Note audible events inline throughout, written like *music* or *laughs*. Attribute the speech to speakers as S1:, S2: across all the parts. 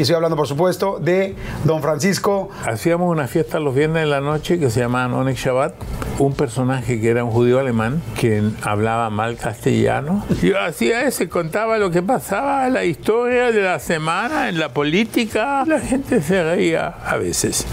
S1: Y estoy hablando, por supuesto, de don Francisco.
S2: Hacíamos una fiesta los viernes en la noche que se llamaba Onyx Shabbat. Un personaje que era un judío alemán que hablaba mal castellano. Yo hacía ese, contaba lo que pasaba, la historia de la semana en la política. La gente se reía a veces.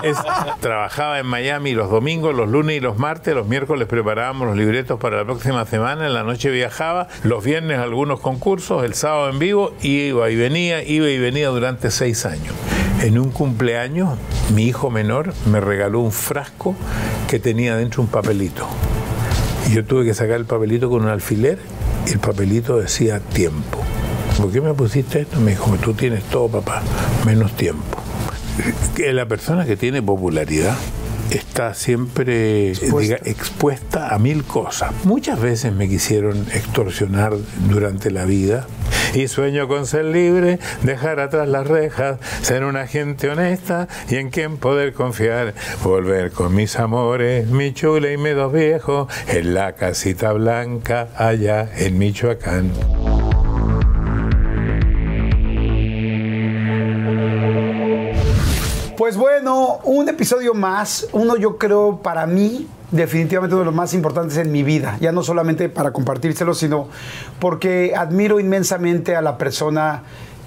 S2: *laughs* trabajaba en Miami los domingos, los lunes y los martes. Los miércoles preparábamos los libretos para la próxima semana. En la noche viajaba. Los viernes algunos concursos. El sábado en vivo. Iba y venía, iba y venía durante seis años. En un cumpleaños, mi hijo menor me regaló un frasco que tenía dentro un papelito. Y yo tuve que sacar el papelito con un alfiler y el papelito decía tiempo. ¿Por qué me pusiste esto? Me dijo, tú tienes todo, papá, menos tiempo. Que la persona que tiene popularidad está siempre expuesta. a mil cosas. Muchas veces me quisieron extorsionar durante la vida y sueño con ser libre, dejar atrás las rejas, ser una gente honesta y en quien poder confiar, volver con mis amores, mi chula y mi dos viejos, en la casita blanca allá en Michoacán.
S1: Pues bueno, un episodio más, uno yo creo para mí definitivamente uno de los más importantes en mi vida, ya no solamente para compartírselo, sino porque admiro inmensamente a la persona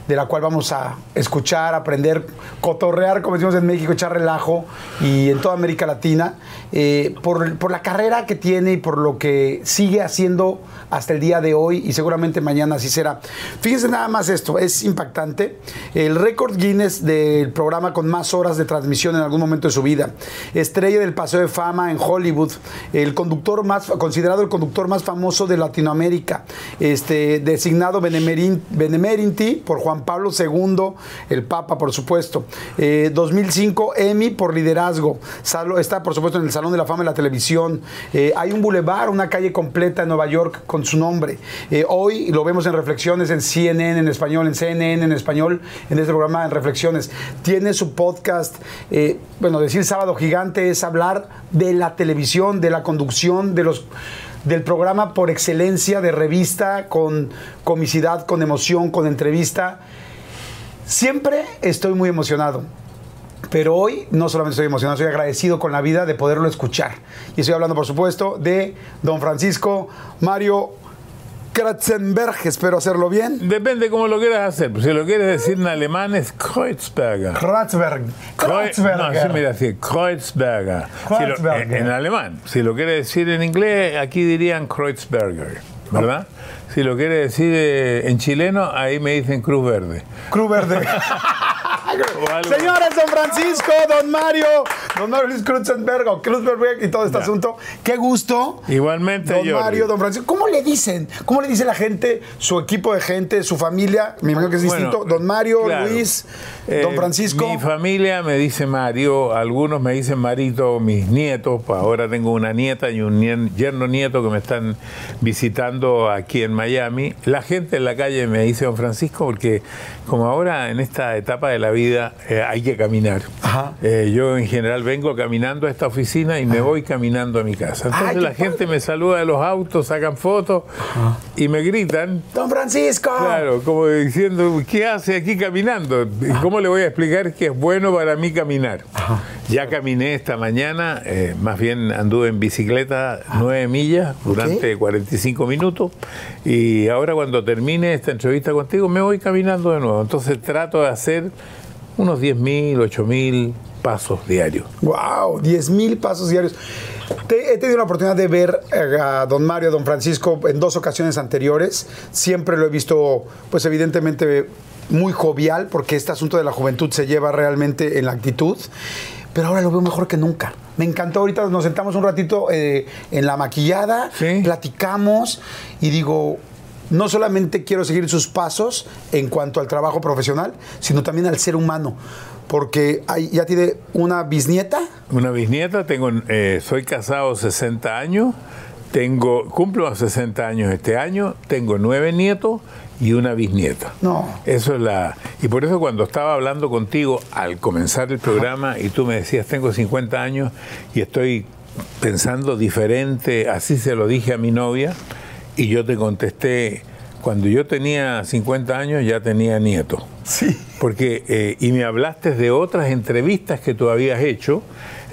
S1: de la cual vamos a escuchar, aprender, cotorrear, como decimos en México, echar relajo y en toda América Latina, eh, por, la carrera que tiene y por lo que sigue haciendo hasta el día de hoy y seguramente mañana así será. Fíjense nada más esto, es impactante. El récord Guinness del programa con más horas de transmisión en algún momento de su vida. Estrella del Paseo de Fama en Hollywood. El conductor más, considerado el conductor más famoso de Latinoamérica. Este, designado Benemerinti por Juan Pablo II, el Papa, por supuesto. 2005, eh, Emmy por liderazgo. está, por supuesto, en el Salón de la Fama de la Televisión. Eh, hay un bulevar, una calle completa en Nueva York con su nombre. Eh, hoy lo vemos en reflexiones en CNN en español, en CNN en español, en este programa en reflexiones. Tiene su podcast. bueno, decir sábado gigante es hablar de la televisión, de la conducción, de los del programa por excelencia de revista, con comicidad, con emoción, con entrevista. Siempre estoy muy emocionado. Pero hoy no solamente estoy emocionado, estoy agradecido con la vida de poderlo escuchar. Y estoy hablando, por supuesto, de don Francisco Mario Kratzenberg, espero hacerlo bien.
S2: Depende cómo lo quieras hacer. Si lo quieres decir en alemán es Kreuzberger.
S1: Kreuzberg.
S2: Kreuzberger. No, sí, mira, sí, Kreuzberger. en, alemán. Si lo quieres decir en inglés, aquí dirían Kreuzberger, ¿verdad? Si lo quieres decir eh, en chileno, ahí me dicen Cruz Verde.
S1: Cruz Verde. *laughs* Señores, don Francisco, don Mario, don Mario Luis Krutzenberg o y todo este asunto. Qué gusto.
S2: Igualmente,
S1: Don Mario, don Francisco. ¿Cómo le dicen? ¿Cómo le dice la gente, su equipo de gente, su familia? Me imagino que es distinto. Don Mario, Luis, don eh, Francisco.
S2: Mi familia me dice Mario, algunos me dicen Marito, mis nietos. Pues ahora tengo una nieta y un yerno nieto que me están visitando aquí en Miami. La gente en la calle me dice don Francisco porque como ahora en esta etapa de la vida eh, hay que caminar. Eh, yo en general vengo caminando a esta oficina y me voy caminando a mi casa. Entonces la gente me saluda de los autos, sacan fotos y me gritan.
S1: Don Francisco.
S2: Claro, como diciendo, ¿qué hace aquí caminando? ¿Cómo le voy a explicar que es bueno para mí caminar? Ya caminé esta mañana, eh, más bien anduve en bicicleta nueve millas durante 45 minutos y ahora cuando termine esta entrevista contigo me voy caminando de nuevo. Entonces trato de hacer unos 10.000, 8.000 pasos diarios.
S1: ¡Wow! 10.000 pasos diarios. he tenido la oportunidad de ver a don Mario, a don Francisco en dos ocasiones anteriores. Siempre lo he visto, pues evidentemente muy jovial, porque este asunto de la juventud se lleva realmente en la actitud. Pero ahora lo veo mejor que nunca. Me encantó. Ahorita nos sentamos un ratito eh, en la maquillada, platicamos y digo, no solamente quiero seguir sus pasos en cuanto al trabajo profesional, sino también al ser humano. Porque ya tiene una bisnieta.
S2: Una bisnieta, tengo, eh, soy casado 60 años, tengo, cumplo a 60 años este año, tengo nueve nietos y una bisnieta.
S1: No.
S2: Eso es la. Y por eso cuando estaba hablando contigo al comenzar el programa y tú me decías, tengo 50 años y estoy pensando diferente, así se lo dije a mi novia y yo te contesté, cuando yo tenía 50 años ya tenía nieto.
S1: Sí.
S2: Porque, eh, y me hablaste de otras entrevistas que tú habías hecho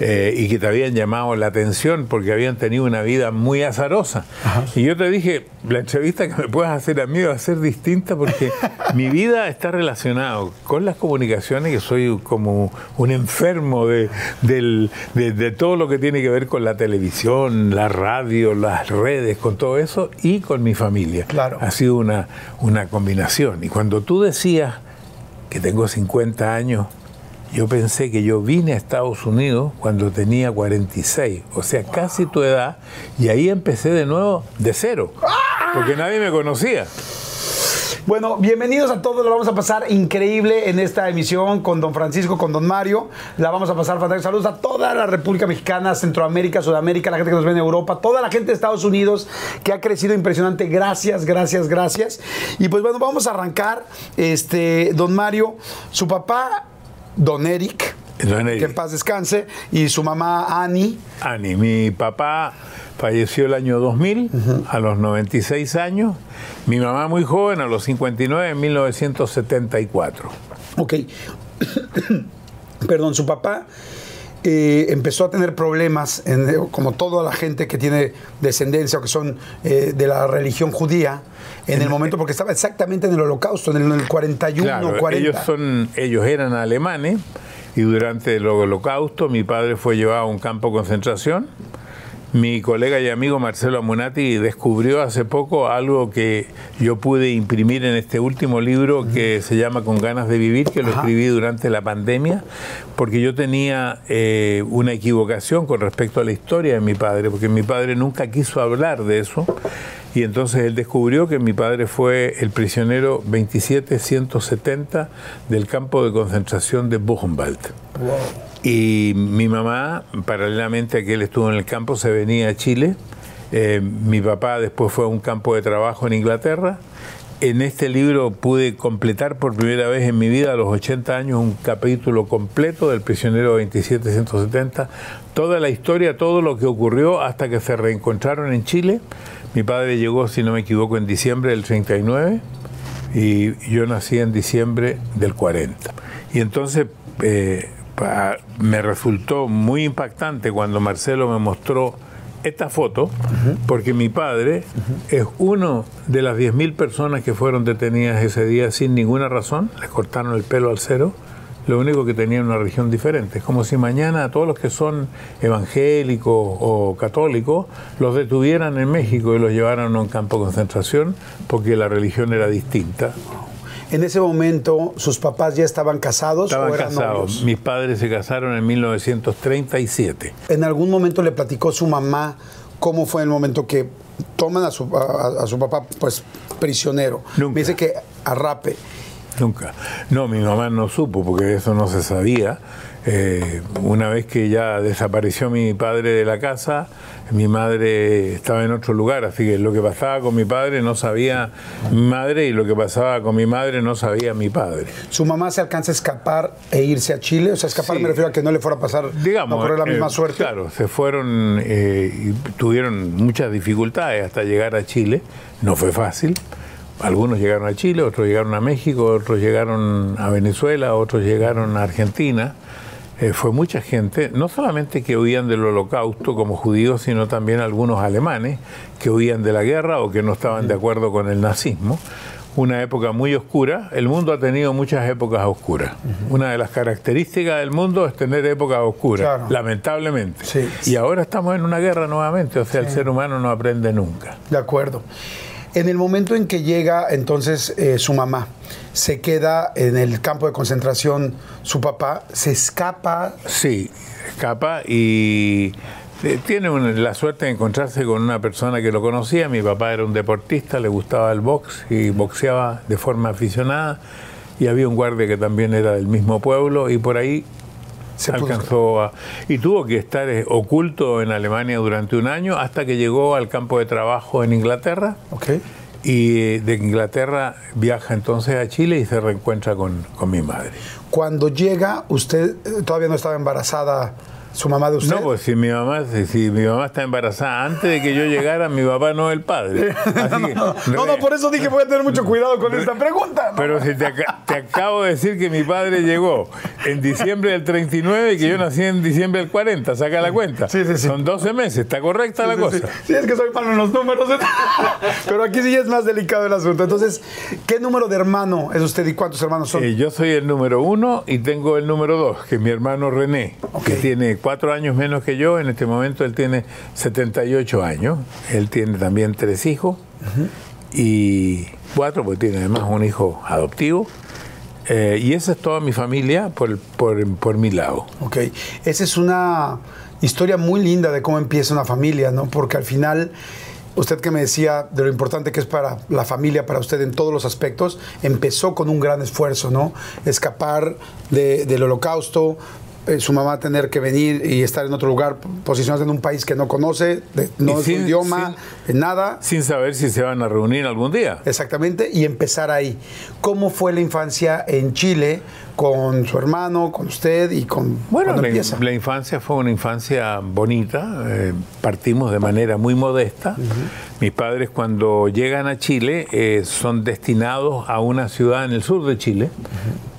S2: eh, y que te habían llamado la atención porque habían tenido una vida muy azarosa. Y yo te dije, la entrevista que me puedas hacer a mí va a ser distinta porque *laughs* mi vida está relacionada con las comunicaciones, que soy como un enfermo de, del- de- de todo lo que tiene que ver con la televisión, la radio, las redes, con todo eso, y con mi familia.
S1: Claro.
S2: Ha sido una, una combinación. Y cuando tú decías que tengo 50 años, yo pensé que yo vine a Estados Unidos cuando tenía 46, o sea, casi tu edad, y ahí empecé de nuevo de cero, porque nadie me conocía.
S1: Bueno, bienvenidos a todos, lo vamos a pasar increíble en esta emisión con don Francisco, con don Mario. La vamos a pasar fantástico. Saludos a toda la República Mexicana, Centroamérica, Sudamérica, la gente que nos ve en Europa, toda la gente de Estados Unidos que ha crecido impresionante. Gracias, gracias, gracias. Y pues bueno, vamos a arrancar. Este, don Mario, su papá, don Eric,
S2: Don Eric.
S1: que en paz descanse, y su mamá Annie.
S2: Ani, mi papá falleció el año 2000, a los 96 años, mi mamá muy joven, a los 59, en 1974.
S1: Ok. *coughs* Perdón, su papá eh, empezó a tener problemas, en- como toda la gente que tiene descendencia o que son eh, de la religión judía, en el momento, porque estaba exactamente en el holocausto, en el, en el 41,
S2: Claro,
S1: 40.
S2: ellos, son, ellos eran alemanes y durante el holocausto mi padre fue llevado a un campo de concentración. Mi colega y amigo Marcelo Amunati descubrió hace poco algo que yo pude imprimir en este último libro que se llama Con ganas de vivir, que lo
S1: Ajá.
S2: escribí durante la pandemia, porque yo tenía eh, una equivocación con respecto a la historia de mi padre, porque mi padre nunca quiso hablar de eso. Y entonces él descubrió que mi padre fue el prisionero 27170 del campo de concentración de Buchenwald. Y mi mamá, paralelamente a que él estuvo en el campo, se venía a Chile. Eh, mi papá después fue a un campo de trabajo en Inglaterra. En este libro pude completar por primera vez en mi vida, a los 80 años, un capítulo completo del prisionero 27170. Toda la historia, todo lo que ocurrió hasta que se reencontraron en Chile. Mi padre llegó, si no me equivoco, en diciembre del 39 y yo nací en diciembre del 40. Y entonces eh, me resultó muy impactante cuando Marcelo me mostró esta foto, porque mi padre es uno de las 10.000 personas que fueron detenidas ese día sin ninguna razón, les cortaron el pelo al cero, lo único que tenían una religión diferente. Es como si mañana a todos los que son evangélicos o católicos los detuvieran en México y los llevaran a un campo de concentración porque la religión era distinta.
S1: En ese momento, ¿sus papás ya estaban casados
S2: Estaban
S1: o eran
S2: casados.
S1: novios?
S2: Mis padres se casaron en 1937.
S1: ¿En algún momento le platicó su mamá cómo fue el momento que toman a su, a- a su papá pues prisionero?
S2: Nunca.
S1: Me dice que arrape.
S2: Nunca. No, mi mamá no supo porque eso no se sabía. Eh, una vez que ya desapareció mi padre de la casa, mi madre estaba en otro lugar, así que lo que pasaba con mi padre no sabía mi madre y lo que pasaba con mi madre no sabía mi padre.
S1: ¿Su mamá se alcanza a escapar e irse a Chile? O sea, escapar
S2: Sí.
S1: me refiero a que no le fuera a pasar,
S2: digamos,
S1: no correr la
S2: eh,
S1: misma suerte.
S2: Claro, se fueron eh, y tuvieron muchas dificultades hasta llegar a Chile. No fue fácil. Algunos llegaron a Chile, otros llegaron a México, otros llegaron a Venezuela, otros llegaron a Argentina. Eh, fue mucha gente, no solamente que huían del holocausto como judíos, sino también algunos alemanes que huían de la guerra o que no estaban de acuerdo con el nazismo. Una época muy oscura. El mundo ha tenido muchas épocas oscuras. Una de las características del mundo es tener épocas oscuras,
S1: Claro.
S2: lamentablemente.
S1: Sí.
S2: Y ahora estamos en una guerra nuevamente, o sea, el ser humano no aprende nunca.
S1: De acuerdo. En el momento en que llega entonces eh, su mamá, se queda en el campo de concentración su papá, se escapa.
S2: Sí, escapa y eh, tiene la suerte de encontrarse con una persona que lo conocía. Mi papá era un deportista, le gustaba el box y boxeaba de forma aficionada. Y había un guardia que también era del mismo pueblo y por ahí
S1: Se
S2: alcanzó a... Y tuvo que estar eh, oculto en Alemania durante un año hasta que llegó al campo de trabajo en Inglaterra. Y eh, de Inglaterra viaja entonces a Chile y se reencuentra con, con mi madre.
S1: Cuando llega, usted eh, todavía no estaba embarazada ¿Su mamá de usted?
S2: No, pues si mi mamá, si, mi mamá está embarazada antes de que yo llegara, mi papá no es el padre. *laughs*
S1: no, no, por eso dije voy a tener mucho cuidado con esta pregunta.
S2: Pero si te, acabo de decir que mi padre llegó en diciembre del 39 y que yo nací en diciembre del 40, saca la cuenta. Sí, sí, sí. Son 12 meses, está correcta la cosa.
S1: Sí. es que soy malo en los números. *laughs* Pero aquí sí es más delicado el asunto. Entonces, ¿qué número de hermano es usted y cuántos hermanos son?
S2: Eh, yo soy el número uno y tengo el número dos, que es mi hermano René, que tiene cuatro años menos que yo. En este momento él tiene 78 años. Él tiene también tres hijos y cuatro, porque tiene además un hijo adoptivo. Eh, y esa es toda mi familia por, por, por, mi lado.
S1: Ok, esa es una historia muy linda de cómo empieza una familia, ¿no? Porque al final usted que me decía de lo importante que es para la familia, para usted en todos los aspectos, empezó con un gran esfuerzo, ¿no? Escapar del holocausto, eh, su mamá tener que venir y estar en otro lugar, posicionarse en un país que no conoce, no es su idioma, nada.
S2: Sin saber si se van a reunir algún día.
S1: Exactamente, y empezar ahí. ¿Cómo fue la infancia en Chile con su hermano, con usted y con...
S2: Bueno, la, la, infancia fue una infancia bonita, eh, partimos de manera muy modesta. Mis padres cuando llegan a Chile eh, son destinados a una ciudad en el sur de Chile,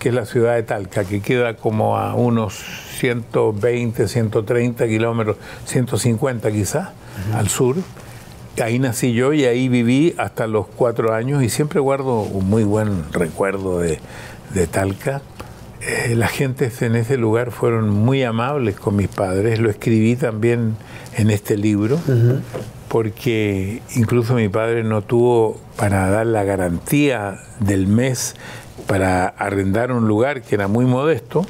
S2: que es la ciudad de Talca, que queda como a unos 120, 130 kilómetros, 150 quizás, al sur. Ahí nací yo y ahí viví hasta los cuatro años y siempre guardo un muy buen recuerdo de, de Talca. Eh, la gente en ese lugar fueron muy amables con mis padres, lo escribí también en este libro porque incluso mi padre no tuvo para dar la garantía del mes para arrendar un lugar que era muy modesto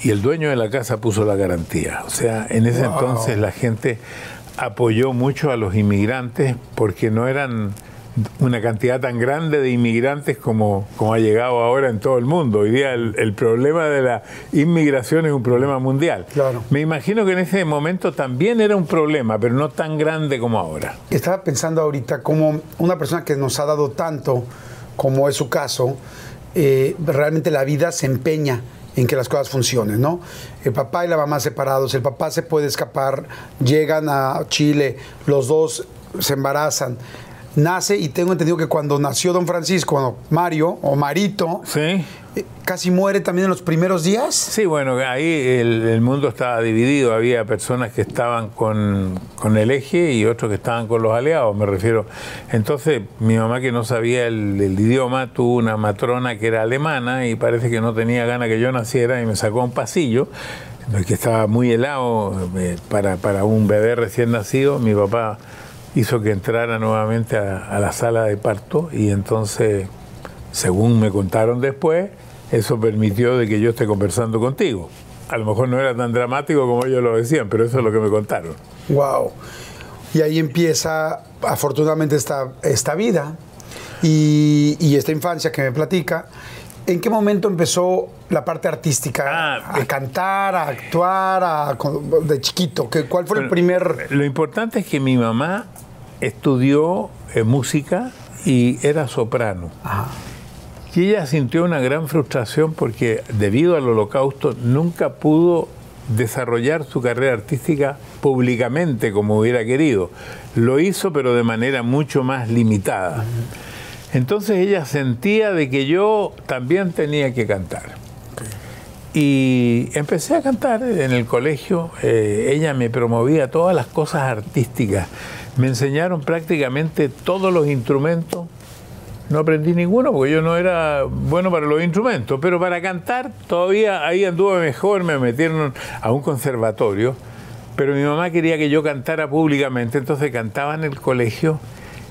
S2: y el dueño de la casa puso la garantía. O sea, en ese entonces la gente apoyó mucho a los inmigrantes porque no eran una cantidad tan grande de inmigrantes como, como ha llegado ahora en todo el mundo. Hoy día el, problema de la inmigración es un problema mundial.
S1: Claro.
S2: Me imagino que en ese momento también era un problema, pero no tan grande como ahora.
S1: Estaba pensando ahorita como una persona que nos ha dado tanto, como es su caso, eh, realmente la vida se empeña en que las cosas funcionen, ¿no? El papá y la mamá separados, el papá se puede escapar, llegan a Chile, los dos se embarazan, nace y tengo entendido que cuando nació don Francisco, Mario o Marito,
S2: sí.
S1: Eh, casi muere también en los primeros días.
S2: Sí, bueno, ahí el, mundo estaba dividido, había personas que estaban con, el eje y otros que estaban con los aliados, me refiero. Entonces mi mamá que no sabía el, idioma tuvo una matrona que era alemana y parece que no tenía ganas que yo naciera y me sacó a un pasillo que estaba muy helado eh, para, para un bebé recién nacido. Mi papá hizo que entrara nuevamente a, la sala de parto y entonces, según me contaron después, eso permitió de que yo esté conversando contigo. A lo mejor no era tan dramático como ellos lo decían, pero eso es lo que me contaron.
S1: Wow. Y ahí empieza, afortunadamente, esta, esta vida y, y esta infancia que me platica. ¿En qué momento empezó la parte artística? Ah, a cantar, a actuar, de chiquito. ¿Cuál fue el primer...?
S2: Lo importante es que mi mamá estudió eh, música y era soprano. Y ella sintió una gran frustración porque debido al holocausto nunca pudo desarrollar su carrera artística públicamente como hubiera querido. Lo hizo pero de manera mucho más limitada. Entonces ella sentía de que yo también tenía que cantar. Y empecé a cantar en el colegio, eh, ella me promovía todas las cosas artísticas, me enseñaron prácticamente todos los instrumentos, no aprendí ninguno porque yo no era bueno para los instrumentos, pero para cantar todavía ahí anduve mejor, me metieron a un conservatorio, pero mi mamá quería que yo cantara públicamente, entonces cantaba en el colegio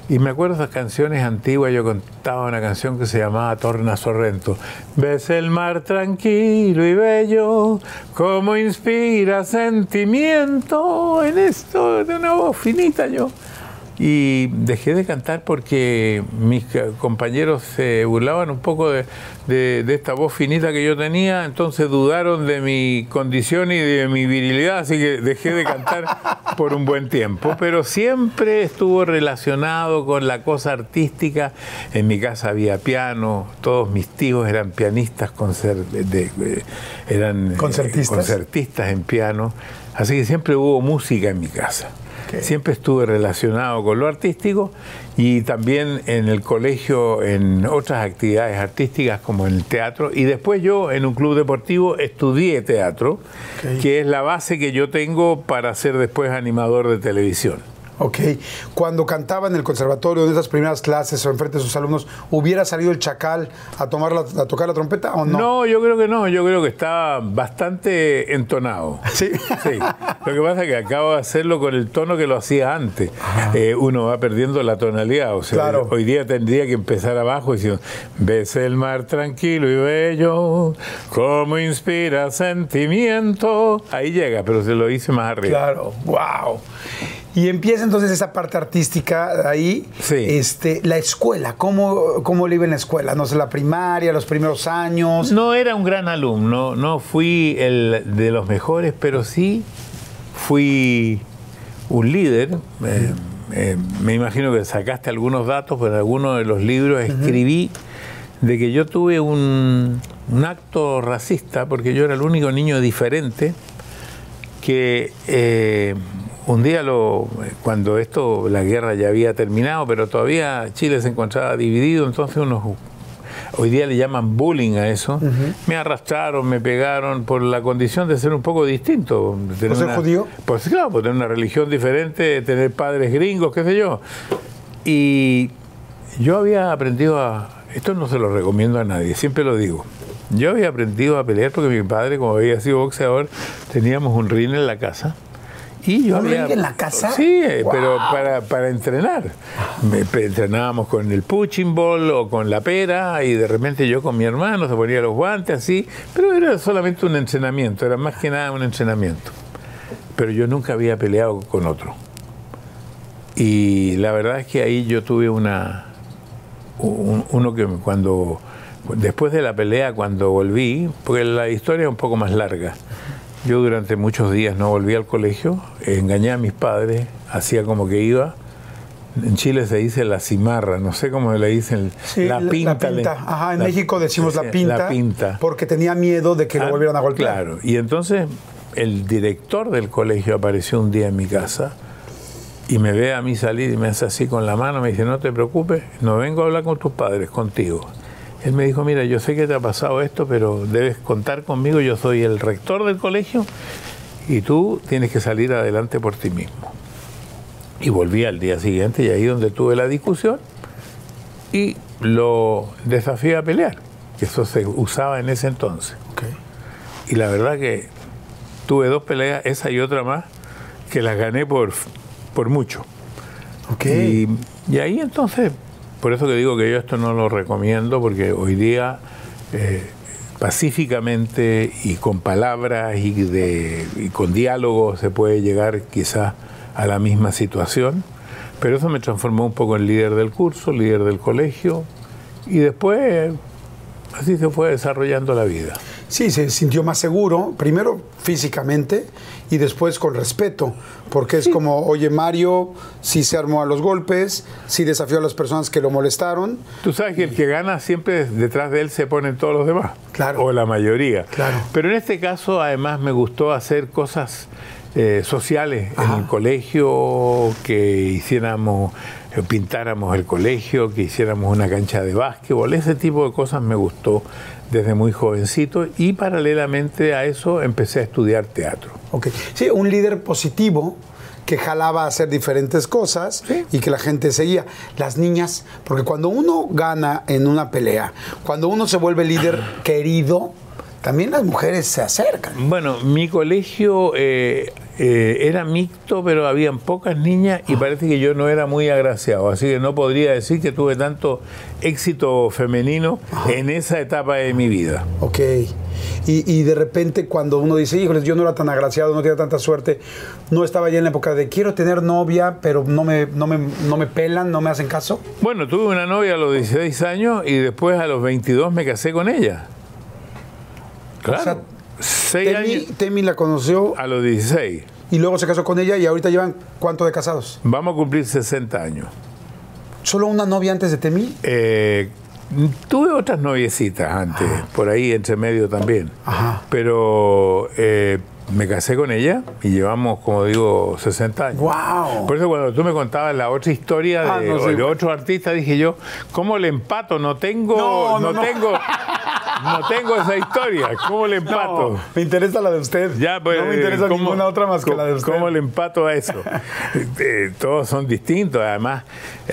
S2: y me acuerdo esas canciones antiguas, yo contaba una canción que se llamaba Torna Sorrento. Ves el mar tranquilo y bello, como inspira sentimiento en esto, de una voz finita yo. Y dejé de cantar porque mis compañeros se burlaban un poco de, esta voz finita que yo tenía, entonces dudaron de mi condición y de mi virilidad, así que dejé de cantar *laughs* por un buen tiempo, pero siempre estuvo relacionado con la cosa artística. En mi casa había piano, todos mis tíos eran pianistas, eran eh, concertistas en piano, así que siempre hubo música en mi casa. Siempre estuve relacionado con lo artístico y también en el colegio en otras actividades artísticas como en el teatro. Y después yo en un club deportivo estudié teatro, que es la base que yo tengo para ser después animador de televisión.
S1: Ok. Cuando cantaba en el conservatorio, en esas primeras clases o enfrente de sus alumnos, ¿hubiera salido el chacal a, tomar a tocar la trompeta o no?
S2: No, yo creo que no. Yo creo que estaba bastante entonado.
S1: Sí.
S2: Sí. Lo que pasa es que acabo de hacerlo con el tono que lo hacía antes. Eh, uno va perdiendo la tonalidad. O sea, hoy día tendría que empezar abajo diciendo, ves el mar tranquilo y bello, como inspira sentimiento. Ahí llega, pero se lo hice más arriba.
S1: Claro, wow. Y empieza entonces esa parte artística ahí.
S2: Sí.
S1: Este, la escuela, ¿cómo, ¿cómo le iba en la escuela? No sé, la primaria, los primeros años.
S2: No era un gran alumno, no fui el de los mejores, pero sí fui un líder. Eh, eh, me imagino que sacaste algunos datos, pero en algunos de los libros escribí de que yo tuve un, un, acto racista, porque yo era el único niño diferente que eh, un día lo, cuando esto, la guerra ya había terminado, pero todavía Chile se encontraba dividido, entonces unos hoy día le llaman bullying a eso, me arrastraron, me pegaron por la condición de ser un poco distinto.
S1: ¿Por ser judío?
S2: Pues claro, por tener una religión diferente, tener padres gringos, qué sé yo. Y yo había aprendido a... Esto no se lo recomiendo a nadie, siempre lo digo. Yo había aprendido a pelear porque mi padre, como había sido boxeador, teníamos un ring en la casa
S1: y yo había, en la casa?
S2: Sí, pero para, para entrenar. entrenábamos con el punching ball o con la pera y de repente yo con mi hermano se ponía los guantes así, pero era solamente un entrenamiento, era más que nada un entrenamiento. Pero yo nunca había peleado con otro. Y la verdad es que ahí yo tuve una uno que cuando después de la pelea cuando volví, porque la historia es un poco más larga. Yo durante muchos días no volví al colegio, engañé a mis padres, hacía como que iba. En Chile se dice la cimarra, no sé cómo le dicen,
S1: la pinta. Ajá, en México decimos la *laughs* pinta,
S2: la pinta.
S1: Porque tenía miedo de que lo ah, volvieran a golpear.
S2: Claro, y entonces el director del colegio apareció un día en mi casa y me ve a mí salir y me hace así con la mano, me dice, no te preocupes, no vengo a hablar con tus padres, contigo. Él me dijo, mira, yo sé que te ha pasado esto, pero debes contar conmigo, yo soy el rector del colegio y tú tienes que salir adelante por ti mismo. Y volví al día siguiente y ahí donde tuve la discusión y lo desafié a pelear, que eso se usaba en ese entonces. Y la verdad que tuve dos peleas, esa y otra más, que las gané por, por mucho.
S1: Okay.
S2: Y, y ahí entonces por eso que digo que yo esto no lo recomiendo, porque hoy día eh, pacíficamente y con palabras y, de, con diálogo se puede llegar quizás a la misma situación, pero eso me transformó un poco en líder del curso, líder del colegio, y después así se fue desarrollando la vida.
S1: Sí, se sintió más seguro, primero físicamente y después con respeto, porque es como, oye, Mario sí se armó a los golpes, sí desafió a las personas que lo molestaron.
S2: Tú sabes que el que gana siempre detrás de él se ponen todos los demás,
S1: claro.
S2: o la mayoría.
S1: Claro.
S2: Pero en este caso, además, me gustó hacer cosas eh, sociales en el colegio, que hiciéramos pintáramos el colegio, que hiciéramos una cancha de básquetbol, ese tipo de cosas me gustó desde muy jovencito y paralelamente a eso empecé a estudiar teatro.
S1: Ok, sí, un líder positivo que jalaba a hacer diferentes cosas y que la gente seguía. Las niñas, porque cuando uno gana en una pelea, cuando uno se vuelve líder *clears throat* querido, también las mujeres se acercan.
S2: Bueno, mi colegio, eh, eh, era mixto, pero habían pocas niñas y parece que yo no era muy agraciado. Así que no podría decir que tuve tanto éxito femenino en esa etapa de mi vida.
S1: Ok. Y, y de repente cuando uno dice, híjoles, yo no era tan agraciado, no tenía tanta suerte, no estaba ya en la época de quiero tener novia, pero no me, no me, no me pelan, no me hacen caso.
S2: Bueno, tuve una novia a los 16 años y después a los 22 me casé con ella. Claro.
S1: O sea,
S2: Seis
S1: Temi,
S2: años
S1: Temi la conoció
S2: a los 16.
S1: y luego se casó con ella y ahorita llevan cuánto de casados.
S2: Vamos a cumplir 60 años.
S1: ¿Solo una novia antes de Temi?
S2: Eh, tuve otras noviecitas antes, por ahí entre medio también.
S1: Ajá.
S2: Pero eh, me casé con ella y llevamos, como digo, 60 años.
S1: ¡Wow!
S2: Por eso cuando tú me contabas la otra historia de,
S1: Ah, no, sí.
S2: de otro artista, dije yo, ¿cómo le empato? No tengo,
S1: no,
S2: no. tengo, *laughs* no tengo esa historia. ¿Cómo le empato?
S1: No, me interesa la de usted.
S2: Ya, pues,
S1: no me interesa
S2: ¿cómo-
S1: ninguna otra más que
S2: cómo-
S1: la de usted.
S2: ¿Cómo le empato a eso? *laughs* Eh, todos son distintos. Además,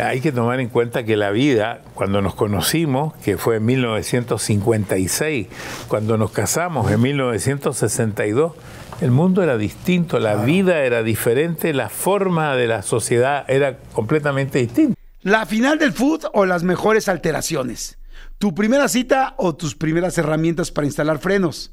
S2: hay que tomar en cuenta que la vida, cuando nos conocimos, que fue en 1956, cuando nos casamos en 1962, el mundo era distinto, la vida era diferente, la forma de la sociedad era completamente distinta.
S1: La final del food o las mejores alteraciones. Tu primera cita o tus primeras herramientas para instalar frenos.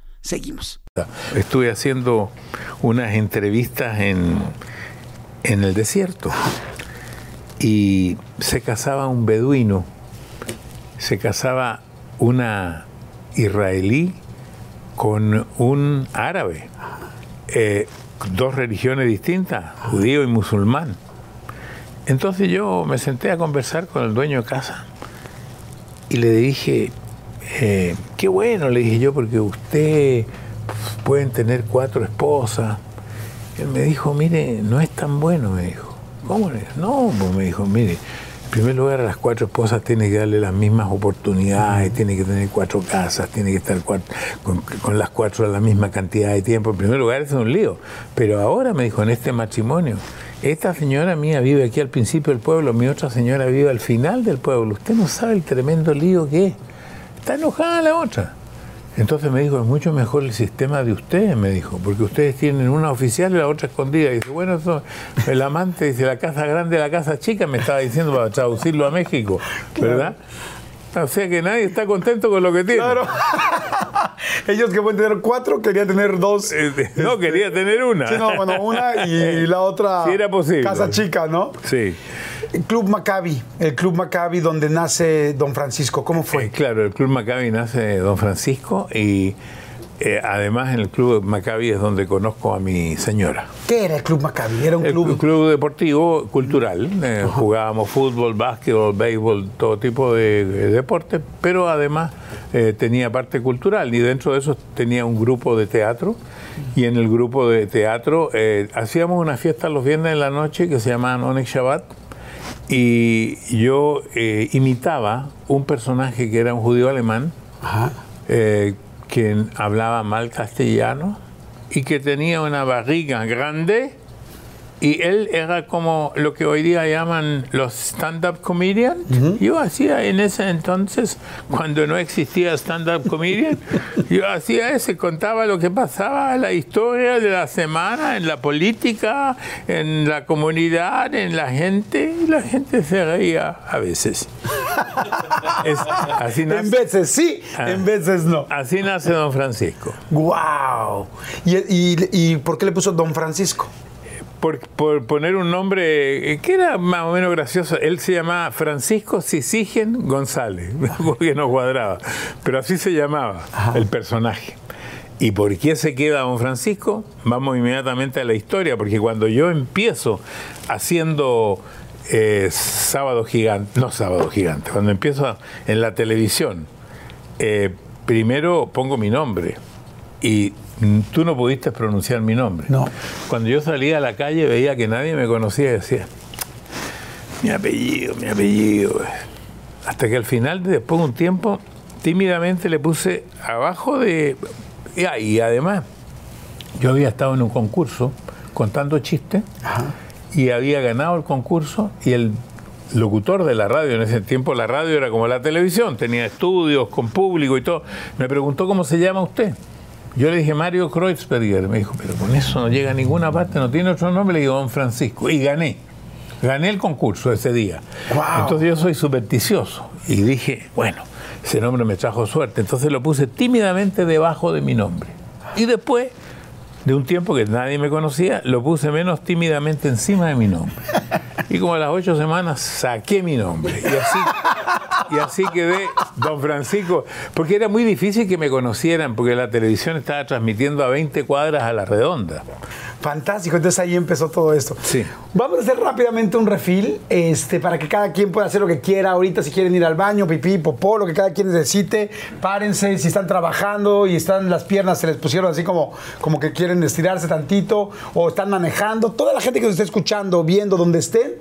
S1: Seguimos.
S2: Estuve haciendo unas entrevistas en, en el desierto y se casaba un beduino, se casaba una israelí con un árabe, eh, dos religiones distintas, judío y musulmán. Entonces yo me senté a conversar con el dueño de casa y le dije, eh, qué bueno, le dije yo, porque usted pueden tener cuatro esposas. Él me dijo, mire, no es tan bueno, me dijo. ¿Cómo? No, pues me dijo, mire, en primer lugar a las cuatro esposas tiene que darle las mismas oportunidades, tiene que tener cuatro casas, tiene que estar con, con las cuatro la misma cantidad de tiempo. En primer lugar, es un lío. Pero ahora me dijo, en este matrimonio, esta señora mía vive aquí al principio del pueblo, mi otra señora vive al final del pueblo. Usted no sabe el tremendo lío que es. Está enojada la otra. Entonces me dijo, es mucho mejor el sistema de ustedes, me dijo, porque ustedes tienen una oficial y la otra escondida. Y dice, bueno, eso, el amante dice, la casa grande, la casa chica, me estaba diciendo para traducirlo a México, ¿verdad? O sea que nadie está contento con lo que tiene.
S1: Claro. *laughs* Ellos que pueden tener cuatro querían tener dos.
S2: Eh, No, quería tener una.
S1: Sí, no, bueno, una y la otra. *laughs*
S2: Si era posible.
S1: Casa chica, ¿no?
S2: Sí.
S1: El Club Maccabi, el Club Maccabi donde nace Don Francisco, ¿cómo
S2: Eh,
S1: fue?
S2: claro, el Club Maccabi nace de Don Francisco y eh, además en el Club Maccabi es donde conozco a mi señora.
S1: ¿Qué era el Club Maccabi? Era un
S2: El
S1: club.
S2: club, deportivo cultural. eh, jugábamos fútbol, básquetbol, béisbol, todo tipo de, de deportes, pero además eh, tenía parte cultural y dentro de eso tenía un grupo de teatro y en el grupo de teatro eh, hacíamos una fiesta los viernes en la noche que se llamaba Onyx Shabbat y yo eh, imitaba un personaje que era un judío alemán eh, que hablaba mal castellano y que tenía una barriga grande y él era como lo que hoy día llaman los stand-up comedian. Yo hacía en ese entonces, cuando no existía stand-up comedian, *laughs* yo hacía ese, contaba lo que pasaba, la historia de la semana, en la política, en la comunidad, en la gente, y la gente se reía a veces. *laughs*
S1: así en veces sí, ah. en veces no.
S2: Así nace Don Francisco.
S1: ¡Wow! y por qué le puso Don Francisco?
S2: Por, poner un nombre eh, que era más o menos gracioso. Él se llamaba Francisco Sisigen González, *laughs* porque no cuadraba, pero así se llamaba el personaje. ¿Y por qué se queda don Francisco? Vamos inmediatamente a la historia, porque cuando yo empiezo haciendo eh, Sábado Gigante, no Sábado Gigante, cuando empiezo en la televisión, eh, primero pongo mi nombre y tú no pudiste pronunciar mi nombre.
S1: No.
S2: Cuando yo salía a la calle veía que nadie me conocía y decía, mi apellido, mi apellido. Hasta que al final, después de un tiempo, tímidamente le puse abajo de... Y además, yo había estado en un concurso contando chistes y había ganado el concurso y el locutor de la radio, en ese tiempo la radio era como la televisión, tenía estudios con público y todo, me preguntó cómo se llama usted. Yo le dije Mario Kreuzberger, me dijo, pero con eso no llega a ninguna parte, no tiene otro nombre, le digo Don Francisco, y gané. Gané el concurso ese día. Entonces yo soy supersticioso y dije, bueno, ese nombre me trajo suerte. Entonces lo puse tímidamente debajo de mi nombre. Y después, de un tiempo que nadie me conocía, lo puse menos tímidamente encima de mi nombre. Y como a las ocho semanas saqué mi nombre. Y así y así quedé don Francisco, porque era muy difícil que me conocieran, porque la televisión estaba transmitiendo a 20 cuadras a la redonda.
S1: Fantástico, entonces ahí empezó todo esto.
S2: Sí.
S1: Vamos a hacer rápidamente un refil este, para que cada quien pueda hacer lo que quiera. Ahorita, si quieren ir al baño, pipí, popó, lo que cada quien necesite, párense. Si están trabajando y están las piernas, se les pusieron así como, como que quieren estirarse tantito o están manejando. Toda la gente que nos esté escuchando, viendo, donde estén,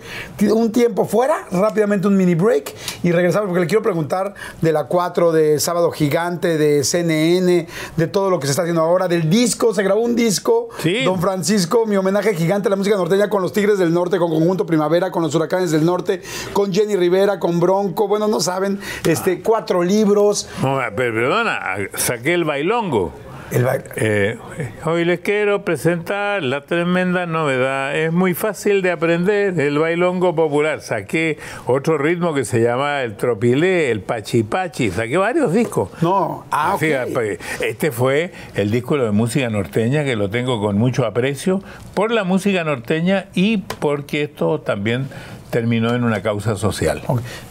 S1: un tiempo fuera, rápidamente un mini break y regresamos porque le quiero preguntar de la 4, de Sábado Gigante, de CNN, de todo lo que se está haciendo ahora, del disco. Se grabó un disco,
S2: sí.
S1: Don Francisco Francisco, mi homenaje gigante a la música norteña con los Tigres del Norte, con Conjunto Primavera, con los Huracanes del Norte, con Jenny Rivera, con Bronco, bueno, no saben, este, cuatro libros.
S2: No, perdona, saqué el bailongo. Eh, hoy les quiero presentar la tremenda novedad. Es muy fácil de aprender el bailongo popular. Saqué otro ritmo que se llama el tropilé, el pachipachi. Saqué varios discos.
S1: No, ah,
S2: pues, Este fue el disco de música norteña que lo tengo con mucho aprecio por la música norteña y porque esto también terminó en una causa social.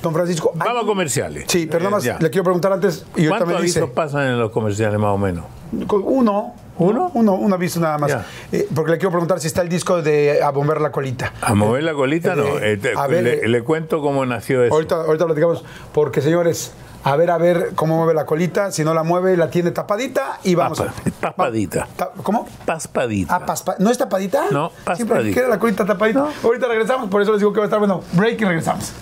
S1: Don Francisco.
S2: Vamos a comerciales.
S1: Sí, pero nada más le quiero preguntar antes.
S2: Y ¿Cuántos avisos pasan en los comerciales más o menos?
S1: Uno. ¿Uno? Uno, un aviso nada más. Eh, porque le quiero preguntar si está el disco de A Mover la Colita.
S2: A Mover la Colita, no. Eh, a ver, le, le, cuento cómo nació eso.
S1: Ahorita, ahorita platicamos. Porque, señores, a ver, a ver cómo mueve la colita. Si no la mueve, la tiene tapadita y vamos. a...
S2: Paspadita.
S1: ¿Cómo?
S2: Paspadita.
S1: Ah, paspa... ¿No es tapadita?
S2: No,
S1: paspadita. Siempre queda la colita tapadita. Ahorita regresamos, por eso les digo que va a estar bueno. Break y regresamos.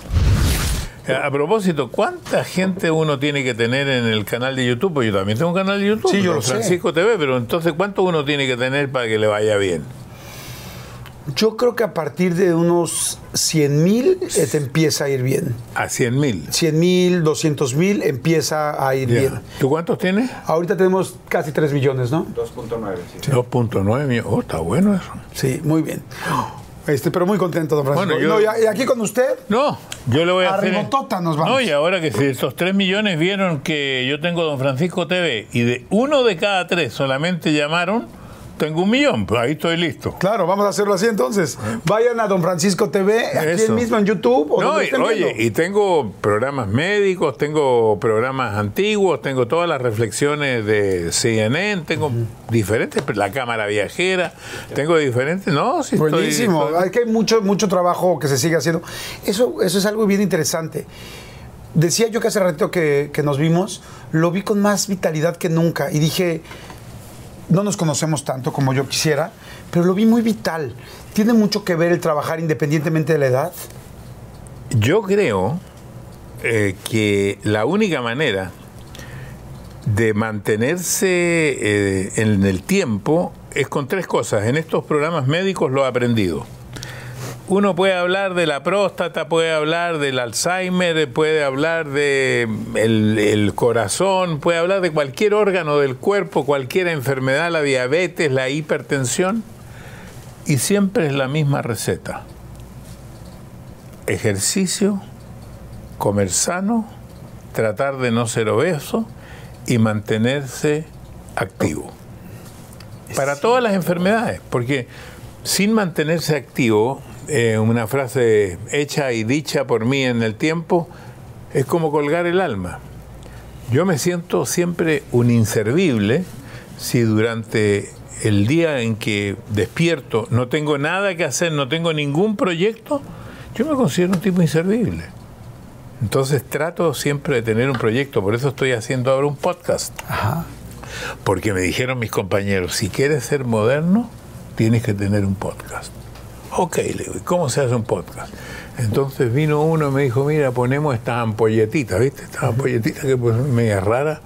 S2: Eh, a propósito, ¿cuánta gente uno tiene que tener en el canal de YouTube? Pues yo también tengo un canal de YouTube,
S1: sí, yo lo
S2: Francisco TV, pero entonces, ¿cuánto uno tiene que tener para que le vaya bien?
S1: Yo creo que a partir de unos 100 mil eh, te empieza a ir bien.
S2: ¿A 100 mil?
S1: 100 mil, 200 mil empieza a ir bien.
S2: ¿Tú cuántos tienes?
S1: Ahorita tenemos casi 3 millones, ¿no?
S3: 2.9.
S2: Sí. 2.9 Oh, está bueno eso.
S1: Sí, muy bien. Este, pero muy contento, don Francisco. Bueno, yo, y aquí con usted.
S2: No, yo le voy a, a hacer.
S1: nos vamos.
S2: No, y ahora que si estos 3 millones vieron que yo tengo don Francisco TV y de uno de cada tres solamente llamaron tengo un millón, pues ahí estoy listo.
S1: Claro, vamos a hacerlo así entonces. Vayan a Don Francisco TV, aquí mismo en YouTube. O
S2: no, y, oye, y tengo programas médicos, tengo programas antiguos, tengo todas las reflexiones de CNN, tengo diferentes, la cámara viajera, tengo diferentes, no,
S1: sí Buenísimo, hay que hay mucho, mucho trabajo que se sigue haciendo. Eso, eso es algo bien interesante. Decía yo que hace rato que, que nos vimos, lo vi con más vitalidad que nunca y dije no nos conocemos tanto como yo quisiera, pero lo vi muy vital. ¿Tiene mucho que ver el trabajar independientemente de la edad?
S2: Yo creo eh, que la única manera de mantenerse eh, en el tiempo es con tres cosas. En estos programas médicos lo he aprendido. Uno puede hablar de la próstata, puede hablar del Alzheimer, puede hablar de el, corazón, puede hablar de cualquier órgano del cuerpo, cualquier enfermedad, la diabetes, la hipertensión, y siempre es la misma receta. Ejercicio, comer sano, tratar de no ser obeso y mantenerse activo. Para todas las enfermedades, porque sin mantenerse activo, eh, una frase hecha y dicha por mí en el tiempo, es como colgar el alma. Yo me siento siempre un inservible si durante el día en que despierto no tengo nada que hacer, no tengo ningún proyecto, yo me considero un tipo inservible. Entonces trato siempre de tener un proyecto, por eso estoy haciendo ahora un podcast. Porque me dijeron mis compañeros, si quieres ser moderno, tienes que tener un podcast. Ok, le digo, ¿cómo se hace un podcast? Entonces vino uno y me dijo, mira, ponemos estas ampolletitas, ¿viste? Estas ampolletitas que pues media rara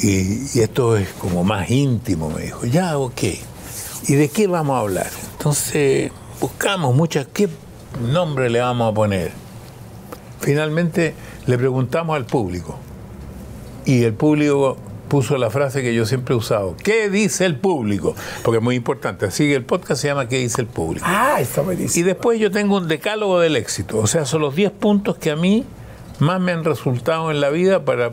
S2: y, esto es como más íntimo, me dijo. Ya, ok. ¿Y de qué vamos a hablar? Entonces buscamos muchas, ¿qué nombre le vamos a poner? Finalmente le preguntamos al público y el público puso la frase que yo siempre he usado. ¿Qué dice el público? Porque es muy importante. Así que el podcast se llama ¿Qué dice el público?
S1: Ah, está buenísimo.
S2: Y después yo tengo un decálogo del éxito. O sea, son los 10 puntos que a mí más me han resultado en la vida para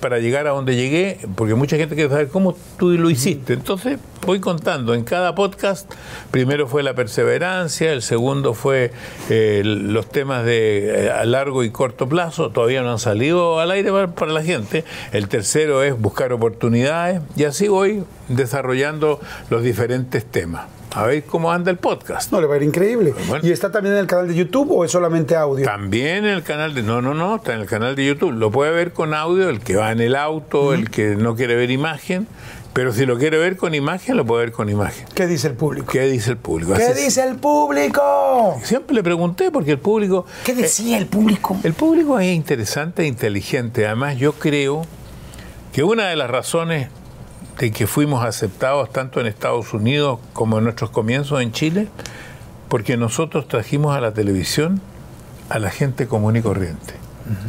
S2: para llegar a donde llegué, porque mucha gente quiere saber cómo tú lo hiciste. Entonces voy contando en cada podcast. Primero fue la perseverancia, el segundo fue eh, los temas de eh, a largo y corto plazo, todavía no han salido al aire para, la gente. El tercero es buscar oportunidades y así voy desarrollando los diferentes temas a ver cómo anda el podcast.
S1: No, le va a ir increíble. ¿Y está también en el canal de YouTube o es solamente audio?
S2: También en el canal de... No, no, no, está en el canal de YouTube. Lo puede ver con audio, el que va en el auto, el que no quiere ver imagen. Pero si lo quiere ver con imagen, lo puede ver con imagen.
S1: ¿Qué dice el público?
S2: ¿Qué dice el público?
S1: ¿Qué dice el público?
S2: Siempre le pregunté porque el público...
S1: ¿Qué decía el público?
S2: El público es interesante e inteligente. Además, yo creo que una de las razones de que fuimos aceptados tanto en Estados Unidos como en nuestros comienzos en Chile, porque nosotros trajimos a la televisión a la gente común y corriente,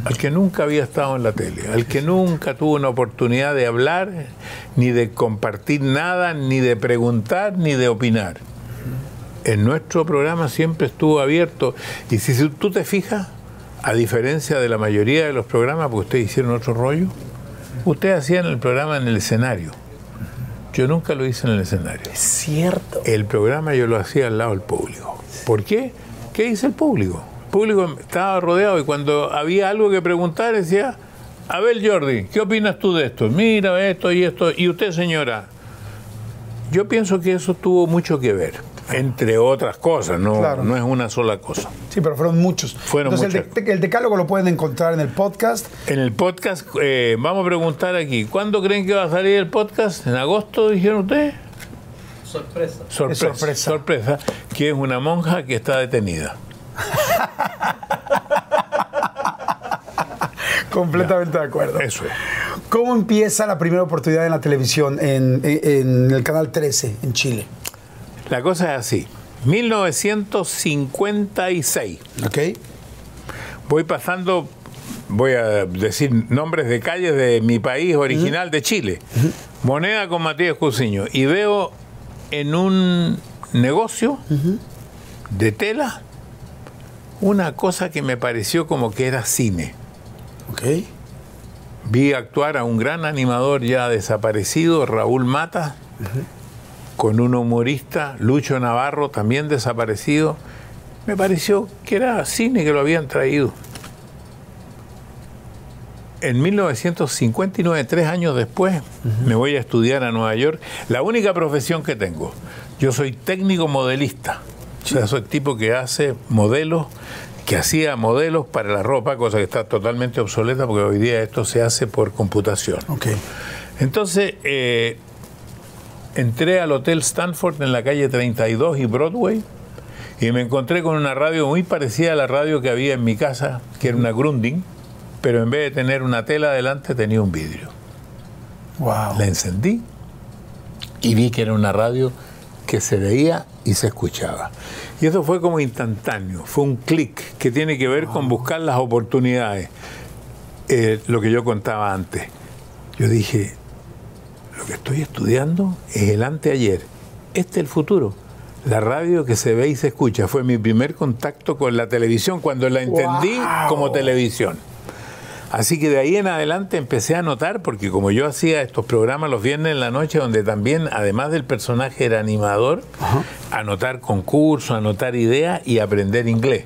S2: al que nunca había estado en la tele, al que nunca tuvo una oportunidad de hablar, ni de compartir nada, ni de preguntar, ni de opinar. En nuestro programa siempre estuvo abierto. Y si tú te fijas, a diferencia de la mayoría de los programas, porque ustedes hicieron otro rollo, ustedes hacían el programa en el escenario yo nunca lo hice en el escenario.
S1: Es cierto.
S2: El programa yo lo hacía al lado del público. ¿Por qué? ¿Qué dice el público? El público estaba rodeado y cuando había algo que preguntar decía, a ver Jordi, ¿qué opinas tú de esto? Mira esto y esto. Y usted señora, yo pienso que eso tuvo mucho que ver *laughs* entre otras cosas, no, no es una sola cosa.
S1: Sí, pero fueron muchos.
S2: Fueron
S1: Entonces, El, decálogo lo pueden encontrar en el podcast.
S2: En el podcast, eh, vamos a preguntar aquí, ¿cuándo creen que va a salir el podcast? ¿En agosto, dijeron ustedes?
S3: Sorpresa.
S2: Sorpresa, sorpresa. Sorpresa, que es una monja que está detenida. *laughs*
S1: Completamente de acuerdo.
S2: Eso es.
S1: ¿Cómo empieza la primera oportunidad en la televisión en, en el canal 13 en Chile?
S2: La cosa es así. 1956.
S1: Ok.
S2: Voy pasando, voy a decir nombres de calles de mi país original, de Chile. Moneda con Matías Cusiño. Y veo en un negocio de tela una cosa que me pareció como que era cine.
S1: Ok.
S2: Vi actuar a un gran animador ya desaparecido, Raúl Mata con un humorista, Lucho Navarro, también desaparecido. Me pareció que era cine que lo habían traído. En 1959, tres años después, me voy a estudiar a Nueva York. La única profesión que tengo, yo soy técnico modelista. O sea, soy tipo que hace modelos, que hacía modelos para la ropa, cosa que está totalmente obsoleta porque hoy día esto se hace por computación.
S1: Okay.
S2: Entonces, eh, entré al Hotel Stanford en la calle 32 y Broadway Y me encontré con una radio muy parecida a la radio que había en mi casa, que era una Grunding, pero en vez de tener una tela adelante tenía un vidrio.
S1: Wow.
S2: La encendí y vi que era una radio que se veía y se escuchaba. Y eso fue como instantáneo, fue un clic que tiene que ver con buscar las oportunidades. Eh, lo que yo contaba antes. Yo dije, que estoy estudiando es el anteayer, este es el futuro. La radio que se ve y se escucha fue mi primer contacto con la televisión cuando la entendí
S1: Wow.
S2: como televisión. Así que de ahí en adelante empecé a notar, porque como yo hacía estos programas los viernes en la noche, donde también, además del personaje, era animador, anotar concursos, anotar ideas y aprender inglés.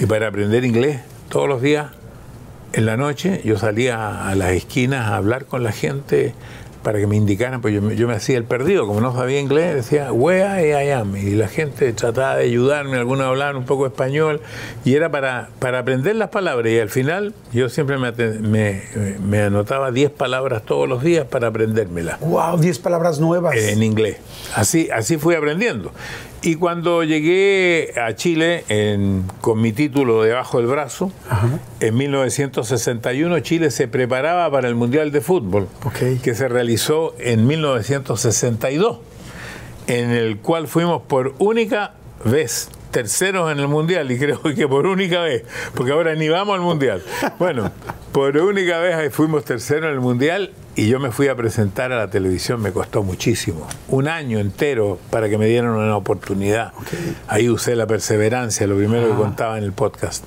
S2: Y para aprender inglés, todos los días, en la noche, yo salía a las esquinas a hablar con la gente para que me indicaran, pues yo, me- yo me hacía el perdido, como no sabía inglés, decía, where I am, y la gente trataba de ayudarme, algunos hablaban un poco español, y era para, para aprender las palabras, y al final yo siempre me, me, me anotaba 10 palabras todos los días para aprendérmelas
S1: Wow, 10 palabras nuevas.
S2: en inglés. Así, así fui aprendiendo. Y cuando llegué a Chile en- con mi título debajo del brazo, en 1961 Chile se preparaba para el Mundial de Fútbol, que se realizó en 1962, en el cual fuimos por única vez terceros en el Mundial, y creo que por única vez, porque ahora ni vamos al Mundial. Bueno, por única vez fuimos terceros en el Mundial y yo me fui a presentar a la televisión, me costó muchísimo. Un año entero para que me dieran una oportunidad. Ahí usé la perseverancia, lo primero que contaba en el podcast.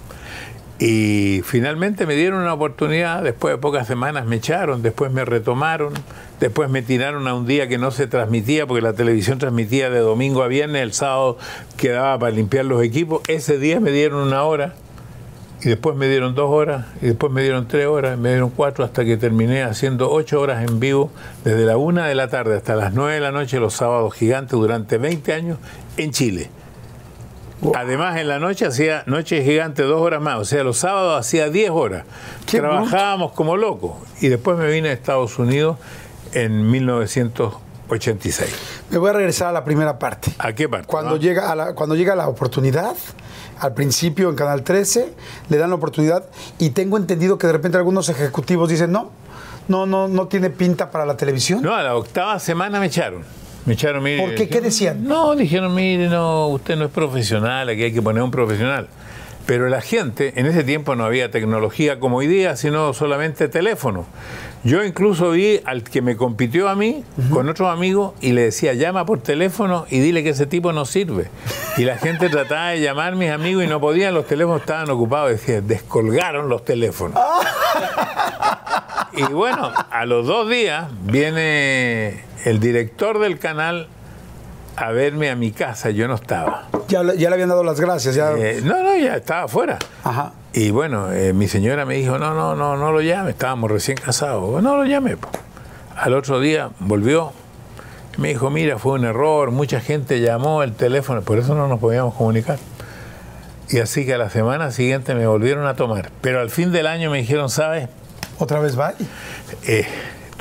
S2: Y finalmente me dieron una oportunidad, después de pocas semanas me echaron, después me retomaron, después me tiraron a un día que no se transmitía, porque la televisión transmitía de domingo a viernes, el sábado quedaba para limpiar los equipos, ese día me dieron una hora, y después me dieron dos horas, y después me dieron tres horas, y me dieron cuatro, hasta que terminé haciendo ocho horas en vivo, desde la una de la tarde hasta las nueve de la noche, los sábados gigantes, durante 20 años, en Chile. Además, en la noche hacía Noche Gigante dos horas más, o sea, los sábados hacía 10 horas.
S1: ¡Qué
S2: Trabajábamos como locos. Y después me vine a Estados Unidos en 1986.
S1: Me voy a regresar a la primera parte.
S2: ¿A qué parte?
S1: Cuando
S2: Ah,
S1: llega, a la, cuando llega la oportunidad, al principio en Canal 13, le dan la oportunidad y tengo entendido que de repente algunos ejecutivos dicen, no, no, no, no tiene pinta para la televisión.
S2: No, a la octava semana me echaron. Me echaron, mire.
S1: ¿Por qué? ¿Qué decían?
S2: No, dijeron, mire, no, usted no es profesional, aquí hay que poner un profesional. Pero la gente, en ese tiempo no había tecnología como hoy día, sino solamente teléfono. Yo incluso vi al que me compitió a mí con otros amigos y le decía, llama por teléfono y dile que ese tipo no sirve. Y la gente trataba de llamar a mis amigos y no podían, los teléfonos estaban ocupados. Decía, descolgaron los teléfonos. *laughs* Y bueno, a los dos días viene el director del canal a verme a mi casa. Yo no estaba.
S1: Ya, le- ya le habían dado las gracias. Ya.
S2: Eh, no, no, ya estaba afuera.
S1: Ajá.
S2: Y bueno, eh, mi señora me dijo, no, no, no, no lo llame. Estábamos recién casados. No lo llame. po. Al otro día volvió. Me dijo, mira, fue un error. Mucha gente llamó el teléfono. Por eso no nos podíamos comunicar. Y así que a la semana siguiente me volvieron a tomar. Pero al fin del año me dijeron, ¿sabes?
S1: Otra vez va.
S2: eh,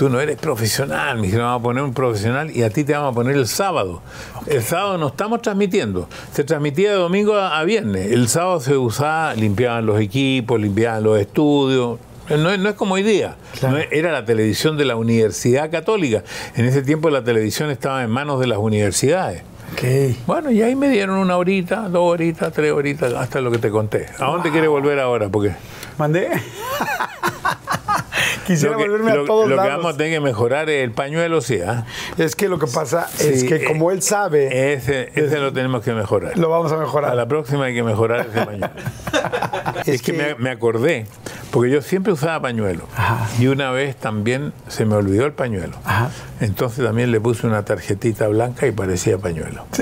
S2: tú no eres profesional, me dijeron, vamos a poner un profesional y a ti te vamos a poner el sábado. El sábado no estamos transmitiendo, se transmitía de domingo a, viernes. El sábado se usaba, limpiaban los equipos, limpiaban los estudios. No es, no es como hoy día,
S1: Claro.
S2: No es- era la televisión de la Universidad Católica. En ese tiempo la televisión estaba en manos de las universidades.
S1: Ok.
S2: Bueno, y ahí me dieron una horita, dos horitas, tres horitas, hasta lo que te conté. ¿A dónde quieres volver ahora? Porque
S1: ¿Mandé? *laughs* Quisiera
S2: lo que,
S1: volverme
S2: lo-
S1: a todos
S2: lo que
S1: lados.
S2: vamos a tener que mejorar es el pañuelo, sí, ¿ah?
S1: Es que lo que pasa es
S2: Sí,
S1: que
S2: eh,
S1: como él sabe,
S2: Ese, ese lo tenemos que mejorar.
S1: lo vamos a
S2: A
S1: mejorar.
S2: la próxima hay que mejorar ese pañuelo. *laughs* es, que, me, me acordé, porque yo siempre usaba pañuelo.
S1: Ajá.
S2: Y una vez también se me olvidó el pañuelo.
S1: Ajá.
S2: Entonces también le puse una tarjetita blanca y parecía pañuelo. *laughs*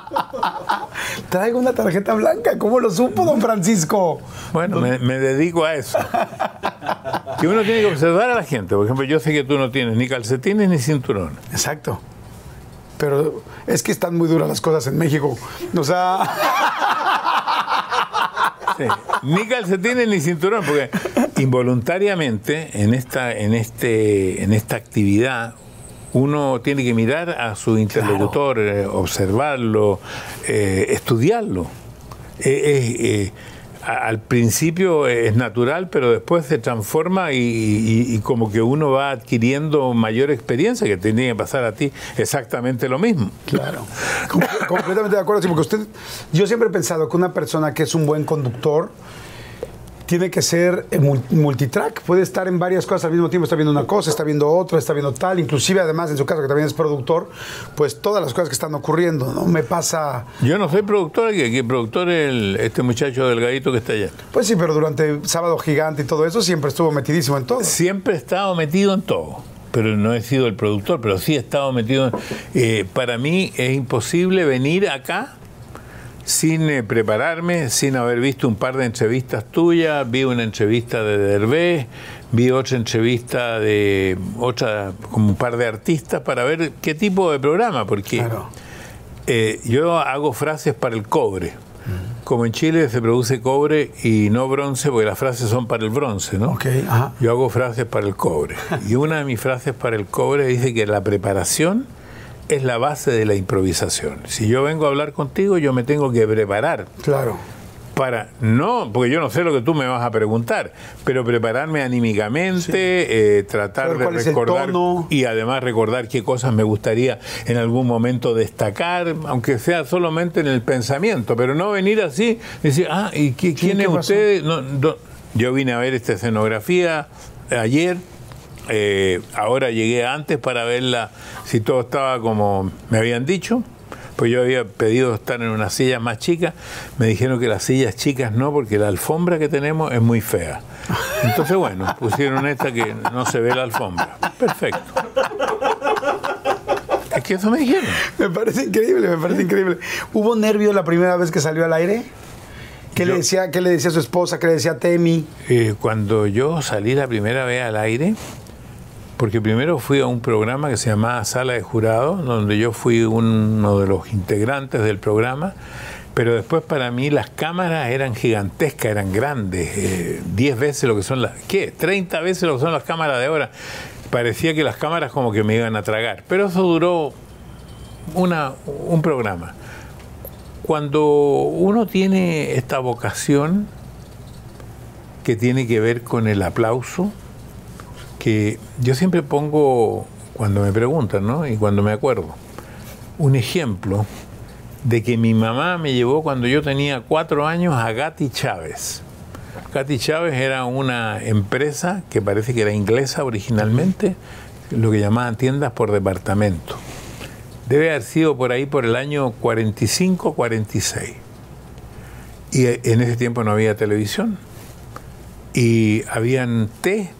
S2: *laughs*
S1: Traigo una tarjeta blanca. ¿Cómo lo supo, don Francisco?
S2: Bueno, me, me dedico a eso. Que uno tiene que observar a la gente. Por ejemplo, yo sé que tú no tienes ni calcetines ni cinturón.
S1: Exacto. Pero es que están muy duras las cosas en México. O sea, *laughs*
S2: Sí, Ni calcetines ni cinturón, porque involuntariamente en esta, en este, en esta actividad uno tiene que mirar a su interlocutor, eh, observarlo, eh, estudiarlo. Eh, eh, a- al principio es natural, pero después se transforma y, y- y como que uno va adquiriendo mayor experiencia, que tenía que pasar a ti exactamente lo mismo.
S1: Claro. Com- completamente de acuerdo, sí, porque usted, yo siempre he pensado que una persona que es un buen conductor tiene que ser eh, mul- multitrack, puede estar en varias cosas al mismo tiempo, está viendo una cosa, está viendo otra, está viendo tal, inclusive además en su caso que también es productor, pues todas las cosas que están ocurriendo, ¿no? Me pasa,
S2: Yo no soy productor aquí, aquí productor el- este muchacho delgadito que está allá.
S1: pues sí, pero durante Sábado Gigante y todo eso siempre estuvo metidísimo en todo.
S2: Siempre he estado metido en todo, pero no he sido el productor, pero sí he estado metido. en- eh, para mí es imposible venir acá sin eh, prepararme, sin haber visto un par de entrevistas tuyas. Vi una entrevista de Derbez, vi otra entrevista de otra, como un par de artistas para ver qué tipo de programa, porque
S1: Claro.
S2: eh, yo hago frases para el cobre. Como en Chile se produce cobre y no bronce, porque las frases son para el bronce, ¿no?
S1: Ok, ajá.
S2: Yo hago frases para el cobre. *laughs* Y una de mis frases para el cobre dice que la preparación es la base de la improvisación. Si yo vengo a hablar contigo, yo me tengo que preparar
S1: Claro.
S2: para, no, porque yo no sé lo que tú me vas a preguntar, pero prepararme anímicamente, eh, tratar de recordar y además recordar qué cosas me gustaría en algún momento destacar, aunque sea solamente en el pensamiento, pero no venir así, decir, ah, ¿y qué, quién
S1: ¿qué
S2: es usted? No, no. Yo vine a ver esta escenografía ayer, eh, ahora llegué antes para verla, si todo estaba como me habían dicho, pues yo había pedido estar en una silla más chica, me dijeron que las sillas chicas no, porque la alfombra que tenemos es muy fea. Entonces, bueno, pusieron esta que no se ve la alfombra. Perfecto. Es que eso me dijeron.
S1: Me parece increíble, me parece increíble. ¿Hubo nervios la primera vez que salió al aire? ¿Qué, le, decía, ¿Qué le decía a su esposa? ¿Qué le decía a Temi?
S2: Eh, cuando yo salí la primera vez al aire, porque primero fui a un programa que se llamaba Sala de Jurado, donde yo fui uno de los integrantes del programa, pero después para mí las cámaras eran gigantescas, eran grandes, eh, 10 veces lo que son las, ¿qué? 30 veces lo que son las cámaras de ahora. Parecía que las cámaras como que me iban a tragar, pero eso duró una, un programa. Cuando uno tiene esta vocación, que tiene que ver con el aplauso, que yo siempre pongo, cuando me preguntan, ¿no? Y cuando me acuerdo, un ejemplo de que mi mamá me llevó cuando yo tenía cuatro años a Gatti Chávez. Gatti Chávez era una empresa que parece que era inglesa originalmente, lo que llamaban tiendas por departamento. Debe haber sido por ahí por el año 45-46. Y en ese tiempo no había televisión. Y habían té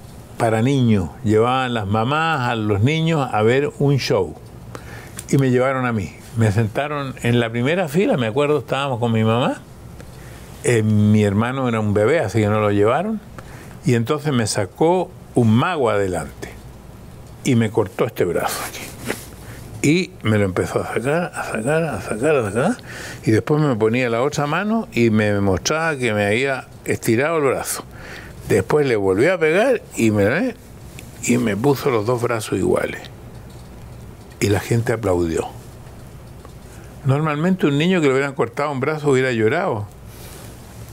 S2: para niños. Llevaban las mamás a los niños a ver un show. Y me llevaron a mí. Me sentaron en la primera fila, me acuerdo, estábamos con mi mamá. Eh, mi hermano era un bebé, así que no lo llevaron. Y entonces me sacó un mago adelante. Y me cortó este brazo aquí. Y me lo empezó a sacar, a sacar, a sacar, a sacar. Y después me ponía la otra mano y me mostraba que me había estirado el brazo. Después le volvió a pegar y me, y me puso los dos brazos iguales. Y la gente aplaudió. Normalmente un niño que le hubieran cortado un brazo hubiera llorado.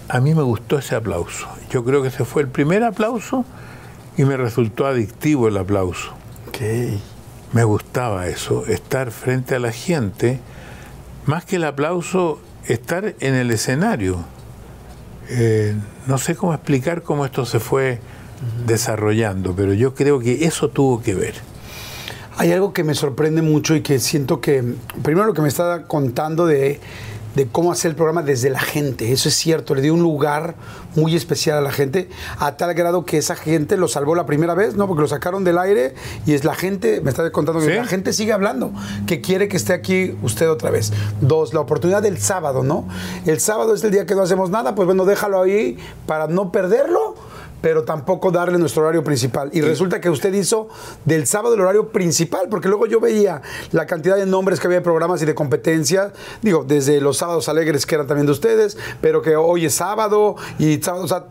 S2: A mí me gustó ese aplauso. Yo creo que ese fue el primer aplauso y me resultó adictivo el aplauso. Me gustaba eso, estar frente a la gente, más que el aplauso, estar en el escenario. Eh, no sé cómo explicar cómo esto se fue desarrollando, pero yo creo que eso tuvo que ver.
S1: Hay algo que me sorprende mucho y que siento que, primero lo que me está contando de, de cómo hacer el programa desde la gente, eso es cierto, le dio un lugar muy especial a la gente, a tal grado que esa gente lo salvó la primera vez, ¿no? Porque lo sacaron del aire y es la gente, me está contando que la gente sigue hablando, que quiere que esté aquí usted otra vez. Dos, la oportunidad del sábado, ¿no? El sábado es el día que no hacemos nada, pues bueno, déjalo ahí para no perderlo pero tampoco darle nuestro horario principal. Y resulta que usted hizo del sábado el horario principal, porque luego yo veía la cantidad de nombres que había de programas y de competencias, digo, desde los sábados alegres que eran también de ustedes, pero que hoy es sábado y sábado, o sea,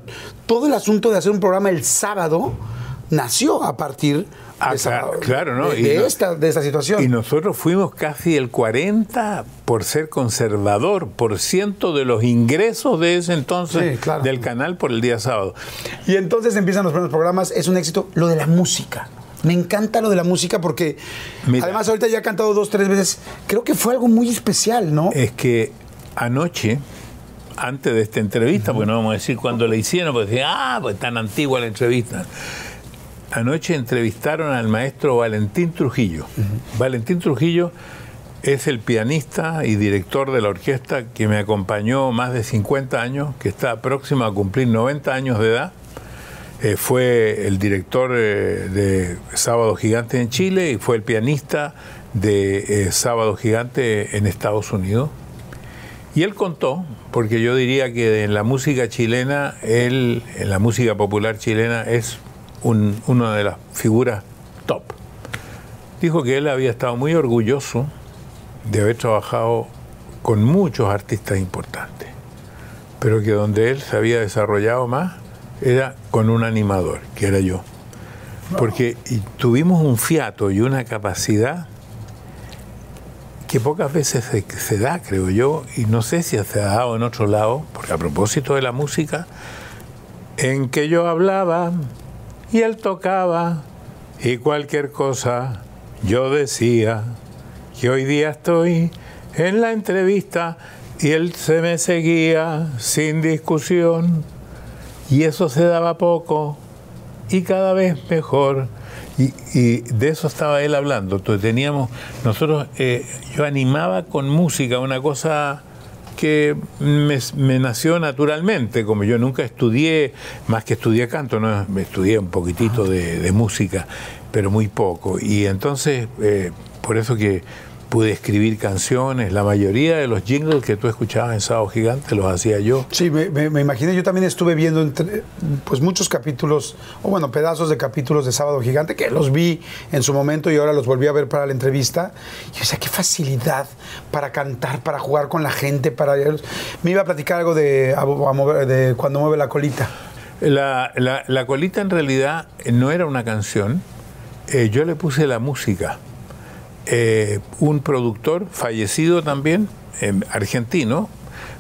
S1: todo el asunto de hacer un programa el sábado nació a partir
S2: Ah,
S1: de esa-
S2: claro, ¿no?
S1: De,
S2: Y
S1: de
S2: no-
S1: esta, de esta situación.
S2: Y nosotros fuimos casi el 40 por ser conservador, por ciento de los ingresos de ese entonces
S1: Sí, claro.
S2: del canal por el día sábado.
S1: Y entonces empiezan los primeros programas, es un éxito lo de la música. Me encanta lo de la música porque
S2: Mira.
S1: además ahorita ya he cantado dos, tres veces. Creo que fue algo muy especial, ¿no?
S2: Es que anoche, antes de esta entrevista, porque no vamos a decir cuándo la hicieron, porque decían, ah, pues tan antigua la entrevista. Anoche entrevistaron al maestro Valentín Trujillo. Valentín Trujillo es el pianista y director de la orquesta que me acompañó más de 50 años, que está próximo a cumplir 90 años de edad. Eh, fue el director eh, de Sábado Gigante en Chile y fue el pianista de eh, Sábado Gigante en Estados Unidos. Y él contó, porque yo diría que en la música chilena, él, en la música popular chilena, es un- una de las figuras top. Dijo que él había estado muy orgulloso de haber trabajado con muchos artistas importantes, pero que donde él se había desarrollado más era con un animador, que era yo. Porque tuvimos un fiato y una capacidad que pocas veces se, se da, creo yo, y no sé si se ha dado en otro lado, porque a propósito de la música, en que yo hablaba y él tocaba y cualquier cosa yo decía que hoy día estoy en la entrevista y él se me seguía sin discusión y eso se daba poco y cada vez mejor. Y, y de eso estaba él hablando. Entonces teníamos, nosotros, eh, yo animaba con música una cosa que me, me nació naturalmente, como yo nunca estudié, más que estudié canto, no me estudié un poquitito de, de música, pero muy poco. Y entonces, eh, por eso que pude escribir canciones, la mayoría de los jingles que tú escuchabas en Sábado Gigante los hacía yo.
S1: Sí, me, me, me imaginé, yo también estuve viendo entre, pues muchos capítulos, o bueno, pedazos de capítulos de Sábado Gigante, que los vi en su momento y ahora los volví a ver para la entrevista. Y yo decía, qué facilidad para cantar, para jugar con la gente, para... Me iba a platicar algo de, a- a mover- de cuando mueve la colita.
S2: La, la- la colita en realidad no era una canción, eh, yo le puse la música. Eh, un productor fallecido también, eh, argentino,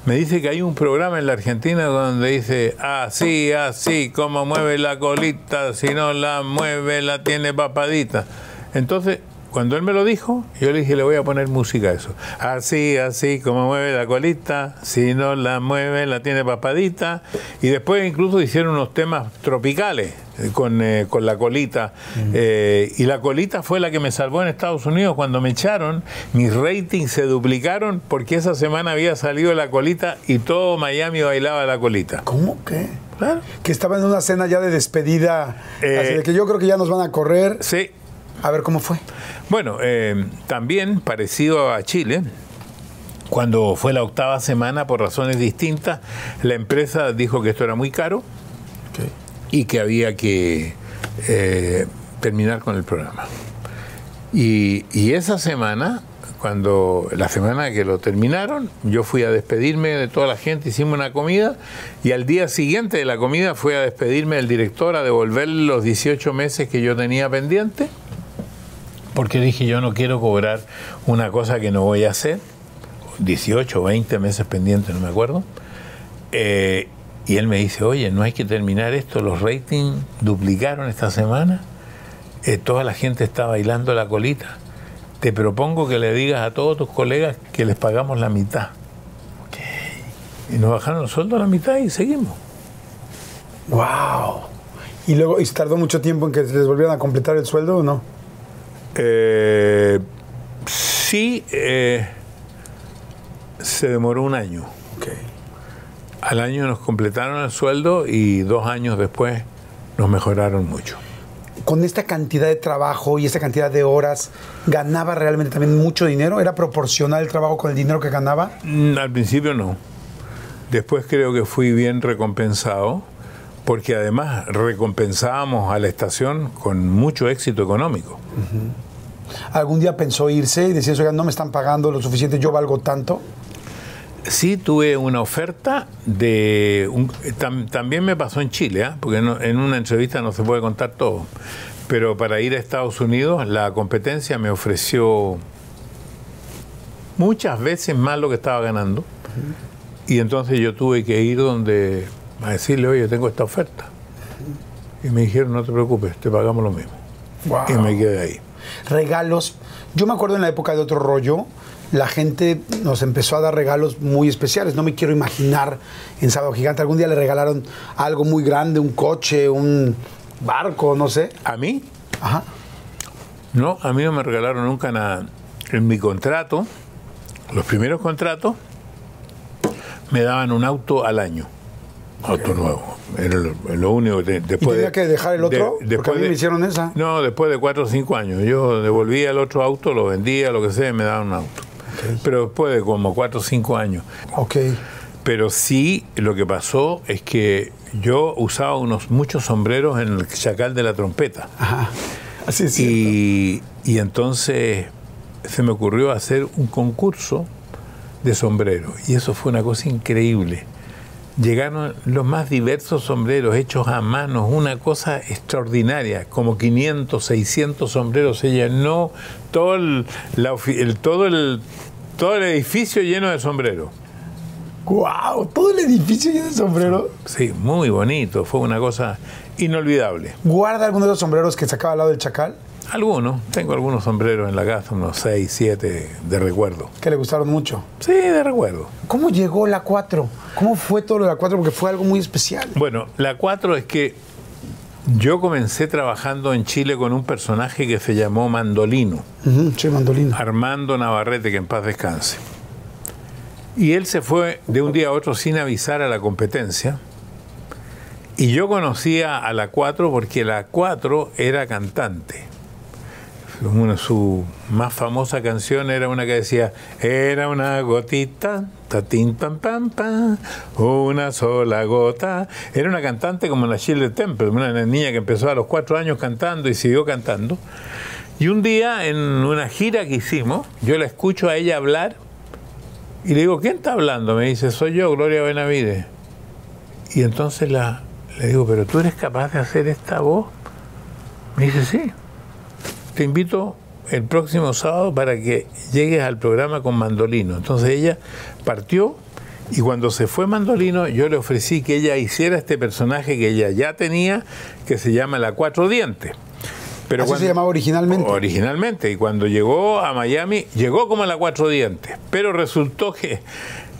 S2: me dice que hay un programa en la Argentina donde dice, así, así, como mueve la colita, si no la mueve la tiene papadita. Entonces, cuando él me lo dijo, yo le dije, le voy a poner música a eso. Así, así, como mueve la colita, si no la mueve la tiene papadita. Y después incluso hicieron unos temas tropicales eh, con, eh, con la colita. Eh, y la colita fue la que me salvó en Estados Unidos. Cuando me echaron, mis ratings se duplicaron porque esa semana había salido la colita y todo Miami bailaba la colita.
S1: ¿Cómo que?
S2: Claro.
S1: Que estaba en una cena ya de despedida,
S2: Eh,
S1: así de que yo creo que ya nos van a correr.
S2: Sí.
S1: A ver cómo fue.
S2: Bueno, eh, también parecido a Chile, cuando fue la octava semana, por razones distintas, la empresa dijo que esto era muy caro y que había que eh, terminar con el programa. Y, y esa semana, cuando la semana que lo terminaron, yo fui a despedirme de toda la gente, hicimos una comida y al día siguiente de la comida fui a despedirme del director, a devolverle los 18 meses que yo tenía pendiente, porque dije yo no quiero cobrar una cosa que no voy a hacer, 18 o 20 meses pendientes, no me acuerdo. Eh, y él me dice, oye, no hay que terminar esto, los ratings duplicaron esta semana, eh, toda la gente está bailando la colita. Te propongo que le digas a todos tus colegas que les pagamos la mitad. Y nos bajaron los sueldos a la mitad y seguimos.
S1: ¡Wow! Y luego, ¿y tardó mucho tiempo en que les volvieran a completar el sueldo o no?
S2: Eh, sí, eh, se demoró un año. Al año nos completaron el sueldo y dos años después nos mejoraron mucho.
S1: Con esta cantidad de trabajo y esta cantidad de horas, ¿ganaba realmente también mucho dinero? ¿Era proporcional el trabajo con el dinero que ganaba?
S2: Mm, Al principio no. Después creo que fui bien recompensado, porque además recompensábamos a la estación con mucho éxito económico.
S1: ¿Algún día pensó irse y decir, oigan, no me están pagando lo suficiente, yo valgo tanto?
S2: Sí tuve una oferta de... un- tam- también me pasó en Chile, ¿ah? porque no- en una entrevista no se puede contar todo. Pero para ir a Estados Unidos, la competencia me ofreció muchas veces más lo que estaba ganando. Y entonces yo tuve que ir donde a decirle, oye, tengo esta oferta. Y me dijeron, no te preocupes, te pagamos lo mismo.
S1: Wow.
S2: Y me quedé ahí.
S1: Regalos. Yo me acuerdo en la época de otro rollo, la gente nos empezó a dar regalos muy especiales. No me quiero imaginar en Sábado Gigante. Algún día le regalaron algo muy grande, un coche, un barco, no sé.
S2: ¿A mí?
S1: Ajá.
S2: No, a mí no me regalaron nunca nada. En mi contrato, los primeros contratos, me daban un auto al año. Auto nuevo. Era lo, lo único que te-
S1: ¿Y
S2: después
S1: tenía
S2: de-
S1: que dejar el otro?
S2: de-
S1: a mí me hicieron esa.
S2: No, después de cuatro o cinco años. Yo devolvía el otro auto, lo vendía, lo que sea, y me daban un auto. Pero después de como cuatro o cinco años.
S1: Ok.
S2: Pero sí, lo que pasó es que yo usaba unos muchos sombreros en el chacal de la trompeta.
S1: Ajá. Así es.
S2: Y, y entonces se me ocurrió hacer un concurso de sombreros. Y eso fue una cosa increíble. Llegaron los más diversos sombreros hechos a mano, una cosa extraordinaria, como 500, 600 sombreros se llenó todo el, la ofi- el- todo el, todo el edificio lleno de sombreros.
S1: ¡Guau! Todo el edificio lleno de sombreros.
S2: Sí, muy bonito, fue una cosa inolvidable.
S1: ¿Guarda alguno de los sombreros que sacaba al lado del chacal?
S2: Algunos, tengo algunos sombreros en la casa, unos 6, 7 de recuerdo.
S1: Que le gustaron mucho.
S2: Sí, de recuerdo.
S1: ¿Cómo llegó la 4? ¿Cómo fue todo lo de la 4? Porque fue algo muy especial.
S2: Bueno, la 4 es que yo comencé trabajando en Chile con un personaje que se llamó Mandolino,
S1: sí, mandolina.
S2: Armando Navarrete, que en paz descanse. Y él se fue de un día a otro sin avisar a la competencia. Y yo conocía a la 4 porque la 4 era cantante. Una, su más famosa canción era una que decía, era una gotita, tatín pam pam pam, una sola gota. Era una cantante como la Shirley Temple, una niña que empezó a los cuatro años cantando y siguió cantando. Y un día en una gira que hicimos, yo la escucho a ella hablar y le digo, ¿quién está hablando? Me dice, soy yo, Gloria Benavides. Y entonces la, le digo, ¿pero tú eres capaz de hacer esta voz? Me dice, sí. Te invito el próximo sábado para que llegues al programa con Mandolino. Entonces ella partió y cuando se fue Mandolino yo le ofrecí que ella hiciera este personaje que ella ya tenía, que se llama La Cuatro Dientes. Pero
S1: Así se llamaba originalmente.
S2: Originalmente. Y cuando llegó a Miami, llegó como la Cuatro Dientes. Pero resultó que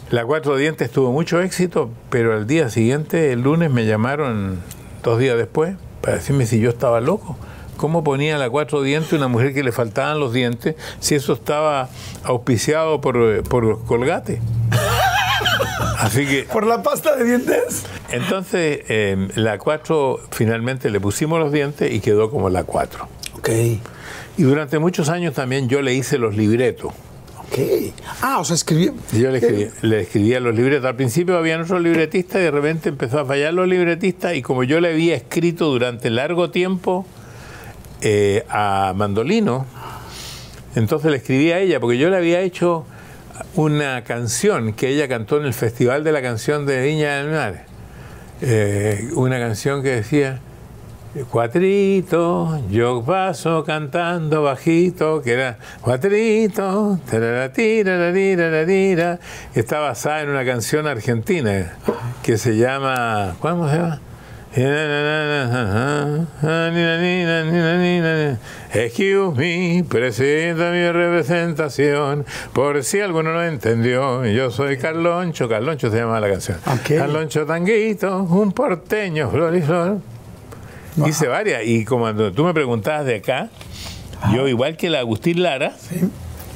S2: la Cuatro Dientes tuvo mucho éxito, pero al día siguiente, el lunes, me llamaron dos días después para decirme si yo estaba loco. ¿Cómo ponía la cuatro dientes una mujer que le faltaban los dientes si eso estaba auspiciado por, por Colgate? *laughs* Así que
S1: ¿Por la pasta de dientes?
S2: entonces eh, la 4 finalmente le pusimos los dientes y quedó como la 4.
S1: Ok.
S2: Y durante muchos años también yo le hice los libretos.
S1: Ok. Ah, o sea, escribí.
S2: Yo le, escribí- le escribía los libretos. Al principio había otro libretista y de repente empezó a fallar los libretistas y como yo le había escrito durante largo tiempo eh, a Mandolino, entonces le escribí a ella porque yo le había hecho una canción que ella cantó en el Festival de la Canción de Viña del Mar. Eh, una canción que decía Cuatrito, yo paso cantando bajito, que era Cuatrito, está basada en una canción argentina que se llama, ¿cómo se llama? Excuse me, presenta mi representación, por si alguno no entendió, yo soy Carloncho, Carloncho se llama la canción.
S1: Ok.
S2: Carloncho Tanguito, un porteño, flor y flor. Hice varias, y como tú me preguntabas de acá, yo igual que la Agustín Lara,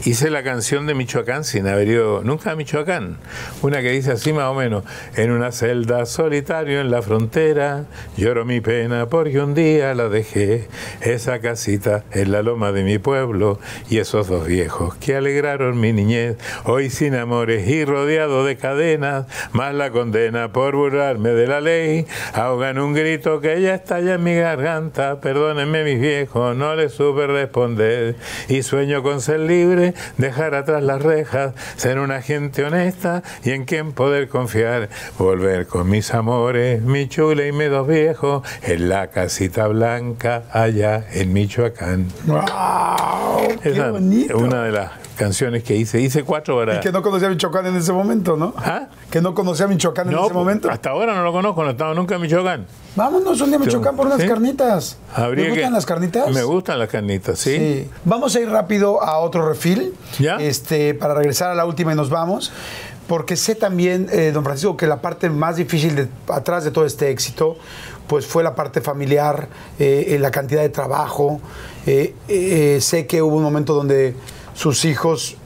S2: hice la canción de Michoacán sin haber ido nunca a Michoacán. Una que dice así más o menos, en una celda solitario en la frontera, lloro mi pena porque un día la dejé, esa casita en la loma de mi pueblo y esos dos viejos que alegraron mi niñez, hoy sin amores y rodeado de cadenas, más la condena por burlarme de la ley, ahogan un grito que ya estalla en mi garganta, perdónenme mis viejos, no les supe responder. Y sueño con ser libre dejar atrás las rejas, ser una gente honesta y en quien poder confiar, volver con mis amores, mi chula y mi dos viejos, en la casita blanca allá en Michoacán.
S1: ¡Wow! ¡Qué
S2: Esa
S1: bonito!
S2: es una de las canciones que hice. Hice cuatro para...
S1: Y que no conocía a Michoacán en ese momento, ¿no?
S2: ¿Ah?
S1: Que no conocía a Michoacán en ese momento.
S2: hasta ahora no lo conozco, no he estado nunca en Michoacán.
S1: Vámonos un día a Michoacán por unas
S2: ¿Sí?
S1: carnitas. ¿Te gustan
S2: que-
S1: las carnitas?
S2: Me gustan las carnitas, sí.
S1: Sí. Vamos a ir rápido a otro refil.
S2: ¿Ya?
S1: Este, para regresar a la última y nos vamos. Porque sé también, eh, don Francisco, que la parte más difícil de, atrás de todo este éxito, pues fue la parte familiar, eh, eh, la cantidad de trabajo. Eh, sé que hubo un momento donde sus hijos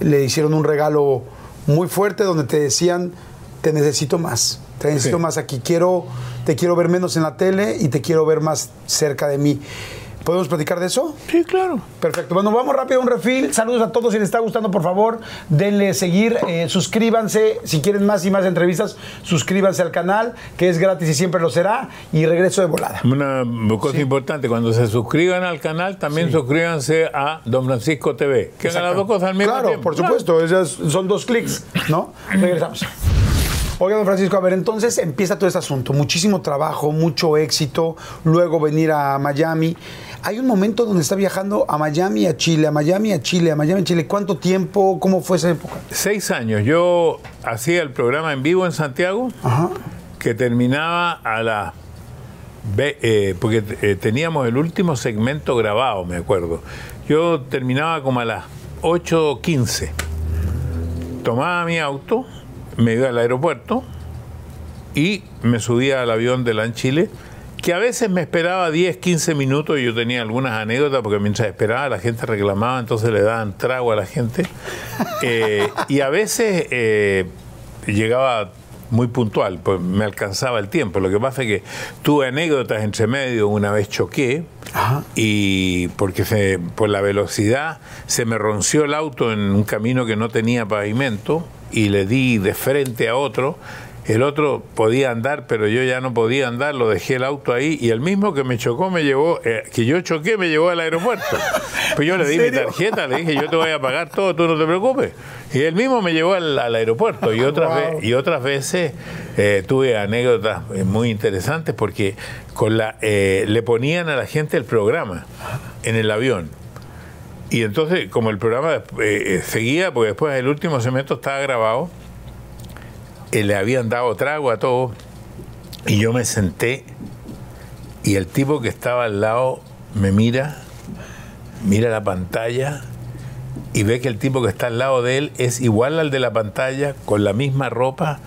S1: le hicieron un regalo muy fuerte, donde te decían, te necesito más, te necesito
S2: Sí.
S1: más aquí, quiero, te quiero ver menos en la tele y te quiero ver más cerca de mí. ¿Podemos platicar de eso?
S2: Sí, claro.
S1: Perfecto. Bueno, vamos rápido a un refil. Saludos a todos. Si les está gustando, por favor, denle seguir. eh, suscríbanse. Si quieren más y más entrevistas, suscríbanse al canal, que es gratis y siempre lo será. Y regreso de volada.
S2: Una cosa importante, cuando se suscriban al canal, también suscríbanse a Don Francisco TV. Que hagan las dos cosas al mismo
S1: Claro,
S2: tiempo.
S1: por supuesto. Esas son dos clics, ¿no? Regresamos. Oiga, don Francisco, a ver, entonces empieza todo este asunto. Muchísimo trabajo, mucho éxito. Luego venir a Miami. Hay un momento donde está viajando a Miami, a Chile, a Miami, a Chile, a Miami, a Chile. ¿Cuánto tiempo? ¿Cómo fue esa época?
S2: Seis años. Yo hacía el programa en vivo en Santiago,
S1: Ajá.
S2: que terminaba a la... ve- eh, porque eh, teníamos el último segmento grabado, me acuerdo. Yo terminaba como a las 8.15. Tomaba mi auto, me iba al aeropuerto y me subía al avión de LAN Chile, que a veces me esperaba 10, 15 minutos y yo tenía algunas anécdotas porque mientras esperaba la gente reclamaba, entonces le daban trago a la gente. *laughs* Eh, y a veces eh, llegaba muy puntual, pues me alcanzaba el tiempo. Lo que pasa es que tuve anécdotas entre medio, una vez choqué
S1: Ajá.
S2: y porque se- por la velocidad se me ronció el auto en un camino que no tenía pavimento y le di de frente a otro. El otro podía andar, pero yo ya no podía andar, lo dejé el auto ahí y el mismo que me chocó me llevó, eh, que yo choqué me llevó al aeropuerto. Pues yo le di mi tarjeta, le dije, yo te voy a pagar todo, tú no te preocupes. Y él mismo me llevó al, al aeropuerto y otras,
S1: Wow.
S2: ve- y otras veces eh, tuve anécdotas eh, muy interesantes porque con la, eh, le ponían a la gente el programa en el avión. Y entonces, como el programa seguía, porque después el último segmento estaba grabado, eh, le habían dado trago a todo, y yo me senté, y el tipo que estaba al lado me mira, mira la pantalla, y ve que el tipo que está al lado de él es igual al de la pantalla, con la misma ropa.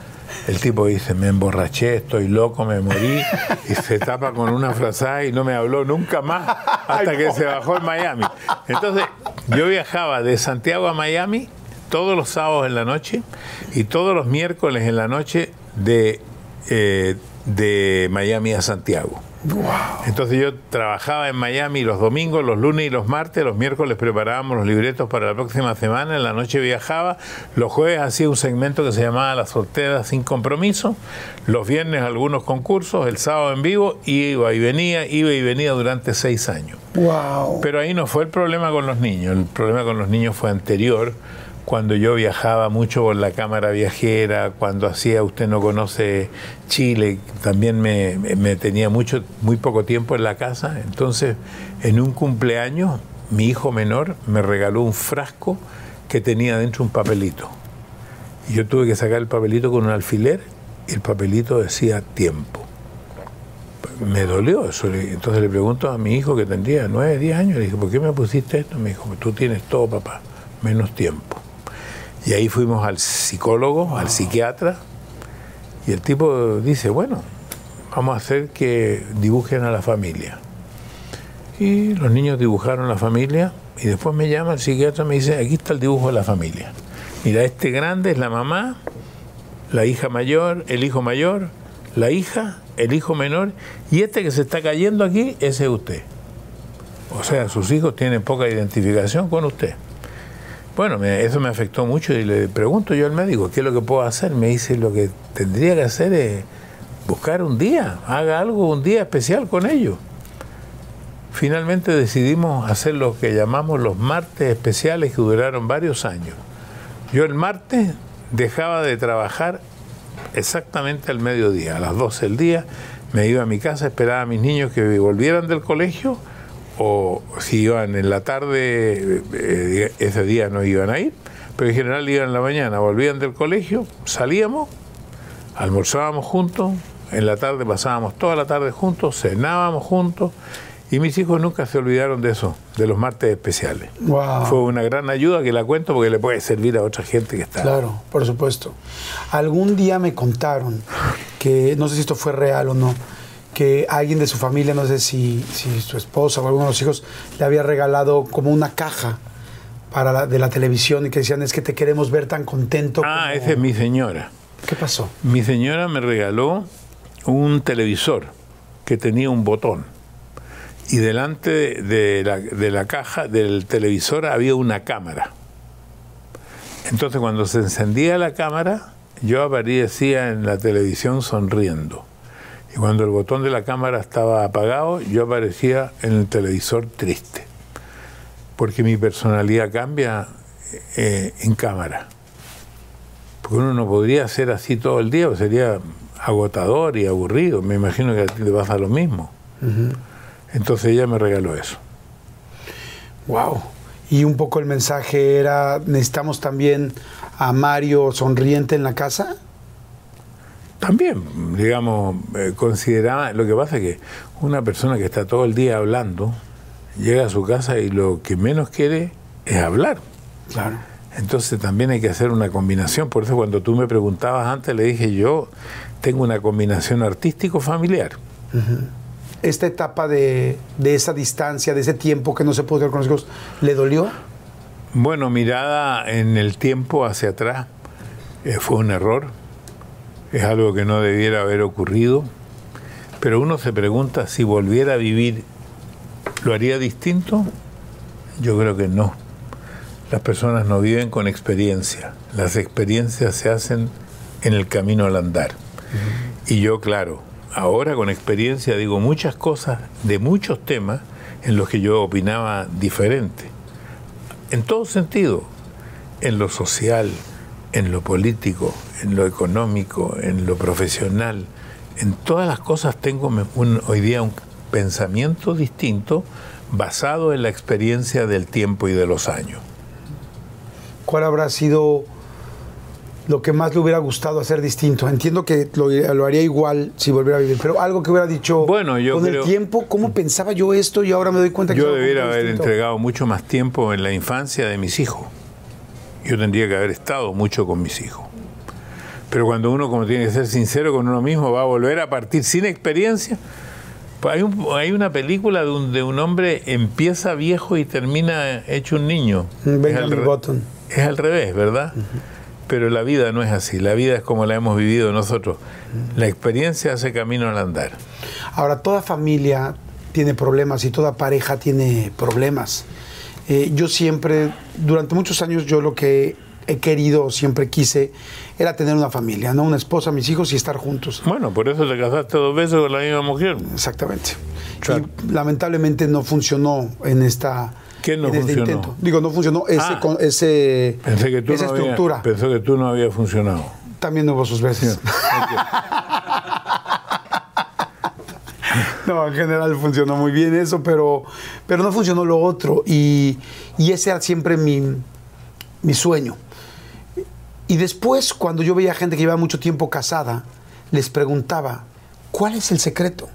S2: El tipo dice, me emborraché, estoy loco, me morí, *laughs* y se tapa con una frazada y no me habló nunca más *laughs* hasta que se bajó en Miami. Entonces, yo viajaba de Santiago a Miami todos los sábados en la noche y todos los miércoles en la noche de, eh, de Miami a Santiago. Entonces yo trabajaba en Miami los domingos, los lunes y los martes, los miércoles preparábamos los libretos para la próxima semana, en la noche viajaba, los jueves hacía un segmento que se llamaba La soltera sin compromiso, los viernes algunos concursos, el sábado en vivo, iba y venía, iba y venía durante seis años.
S1: Wow.
S2: Pero ahí no fue el problema con los niños, el problema con los niños fue anterior, cuando yo viajaba mucho por la cámara viajera, cuando hacía Usted no conoce Chile, también me, me tenía mucho, muy poco tiempo en la casa, entonces en un cumpleaños mi hijo menor me regaló un frasco que tenía dentro un papelito. Y yo tuve que sacar el papelito con un alfiler y el papelito decía tiempo me dolió eso. Entonces le pregunto a mi hijo que tendría 9, 10 años, le dije, ¿por qué me pusiste esto? Me dijo, tú tienes todo, papá, menos tiempo. Y ahí fuimos al psicólogo, al psiquiatra, y el tipo dice, bueno, vamos a hacer que dibujen a la familia. Y los niños dibujaron la familia, y después me llama el psiquiatra y me dice, aquí está el dibujo de la familia. Mira, este grande es la mamá, la hija mayor, el hijo mayor, la hija, el hijo menor, y este que se está cayendo aquí, ese es usted. O sea, sus hijos tienen poca identificación con usted. Bueno, eso me afectó mucho y le pregunto yo al médico, ¿qué es lo que puedo hacer? Me dice, lo que tendría que hacer es buscar un día, haga algo, un día especial con ellos. finalmente decidimos hacer lo que llamamos los martes especiales que duraron varios años. Yo el martes dejaba de trabajar exactamente al mediodía, a las 12 del día, me iba a mi casa, esperaba a mis niños que volvieran del colegio o si iban en la tarde, eh, ese día no iban a ir, pero en general iban en la mañana, volvían del colegio, salíamos, almorzábamos juntos, en la tarde pasábamos toda la tarde juntos, cenábamos juntos y mis hijos nunca se olvidaron de eso, de los martes especiales. Fue una gran ayuda que la cuento porque le puede servir a otra gente que está.
S1: Claro, por supuesto. Algún día me contaron que, no sé si esto fue real o no, que alguien de su familia, no sé si, si su esposa o alguno de los hijos, le había regalado como una caja para de la televisión y que decían es que te queremos ver tan contento.
S2: Ah, esa es mi señora.
S1: ¿Qué pasó?
S2: Mi señora me regaló un televisor que tenía un botón y delante de la, de la caja del televisor había una cámara. Entonces cuando se encendía la cámara, yo aparecía en la televisión sonriendo. Y cuando el botón de la cámara estaba apagado, yo aparecía en el televisor triste. Porque mi personalidad cambia eh, en cámara. Porque uno no podría ser así todo el día, sería agotador y aburrido. Me imagino que a ti te pasa lo mismo. Entonces ella me regaló eso.
S1: Wow. Y un poco el mensaje era, necesitamos también a Mario sonriente en la casa.
S2: También, digamos, eh, consideraba, lo que pasa es que una persona que está todo el día hablando, llega a su casa y lo que menos quiere es hablar.
S1: Claro.
S2: Entonces también hay que hacer una combinación. Por eso cuando tú me preguntabas antes, le dije yo tengo una combinación artístico-familiar
S1: esta etapa de, esa distancia, de ese tiempo que no se pudo ver con los hijos, ¿le dolió?
S2: Bueno, mirada en el tiempo hacia atrás, eh, fue un error, es algo que no debiera haber ocurrido, pero uno se pregunta si volviera a vivir, ¿lo haría distinto? Yo creo que no. Las personas no viven con experiencia, las experiencias se hacen en el camino al andar. Y yo, claro, ahora con experiencia digo muchas cosas de muchos temas en los que yo opinaba diferente. En todo sentido, en lo social, en lo político, en lo económico, en lo profesional, en todas las cosas tengo hoy día un pensamiento distinto basado en la experiencia del tiempo y de los años.
S1: ¿Cuál habrá sido lo que más le hubiera gustado hacer distinto? Entiendo que lo, haría igual si volviera a vivir, pero algo que hubiera dicho
S2: bueno, yo
S1: con el tiempo, ¿cómo pensaba yo esto y ahora me doy cuenta que...
S2: Yo debería haber entregado mucho más tiempo en la infancia de mis hijos. Yo tendría que haber estado mucho con mis hijos. Pero cuando uno, como tiene que ser sincero con uno mismo, va a volver a partir sin experiencia. Pues hay, hay, una película de un, hombre empieza viejo y termina hecho un niño.
S1: es, al,
S2: es al revés, ¿verdad? Pero la vida no es así, la vida es como la hemos vivido nosotros. La experiencia hace camino al andar.
S1: Ahora, toda familia tiene problemas y toda pareja tiene problemas. Eh, yo siempre, durante muchos años, yo lo que he querido, siempre quise, era tener una familia, ¿no? Una esposa, mis hijos y estar juntos.
S2: Bueno, por eso te casaste dos veces con la misma mujer.
S1: Exactamente. Y lamentablemente no funcionó en esta
S2: ¿Qué no funcionó?
S1: Digo, no funcionó ese, ah. ese
S2: que tú esa estructura. pensó que tú no había funcionado.
S1: También hubo sus veces. *laughs* no, en general funcionó muy bien eso, pero, pero no funcionó lo otro. Y, y ese era siempre mi, mi sueño. Y después, cuando yo veía gente que llevaba mucho tiempo casada, les preguntaba, ¿cuál es el secreto?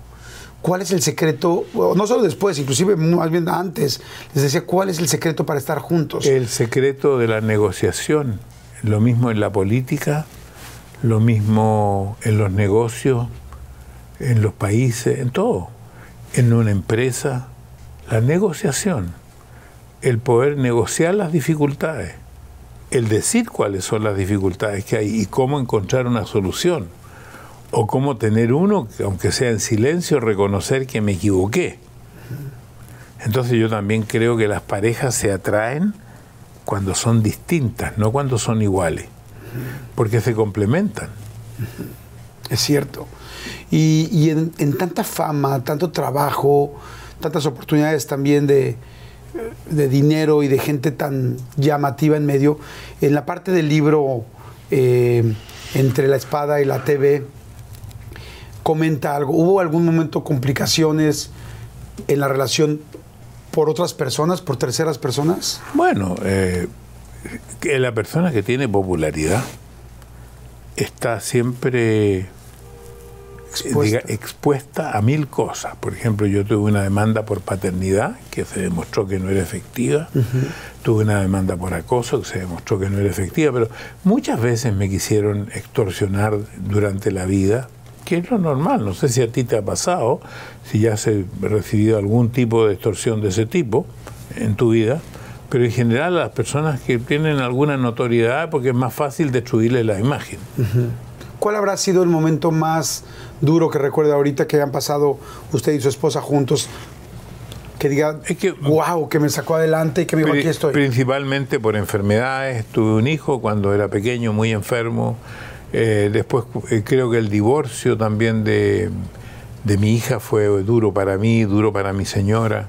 S1: ¿Cuál es el secreto? No solo después, inclusive más bien antes, les decía, ¿cuál es el secreto para estar juntos?
S2: El secreto de la negociación. Lo mismo en la política, lo mismo en los negocios, en los países, en todo. En una empresa, la negociación, el poder negociar las dificultades, el decir cuáles son las dificultades que hay y cómo encontrar una solución o cómo tener uno, aunque sea en silencio, reconocer que me equivoqué. Entonces yo también creo que las parejas se atraen cuando son distintas, no cuando son iguales, porque se complementan.
S1: Es cierto. Y, en, tanta fama, tanto trabajo, tantas oportunidades también de, de dinero y de gente tan llamativa en medio. En la parte del libro, eh, entre la espada y la TV, comenta algo. ¿Hubo algún momento complicaciones en la relación por otras personas, por terceras personas?
S2: Bueno, eh, la persona que tiene popularidad está siempre
S1: Expuesta.
S2: diga, expuesta a mil cosas. Por ejemplo, yo tuve una demanda por paternidad que se demostró que no era efectiva. Tuve una demanda por acoso que se demostró que no era efectiva. Pero muchas veces me quisieron extorsionar durante la vida, que es lo normal. No sé si a ti te ha pasado, si ya has recibido algún tipo de extorsión de ese tipo en tu vida. Pero en general a las personas que tienen alguna notoriedad, porque es más fácil destruirle la imagen.
S1: ¿Cuál habrá sido el momento más duro que recuerda ahorita que han pasado usted y su esposa juntos? Que diga,
S2: Es que-
S1: wow, que me sacó adelante y que
S2: Pri-
S1: aquí estoy.
S2: Principalmente por enfermedades. Tuve un hijo cuando era pequeño, muy enfermo. Eh, después eh, creo que el divorcio también de, de mi hija fue duro para mí, duro para mi señora.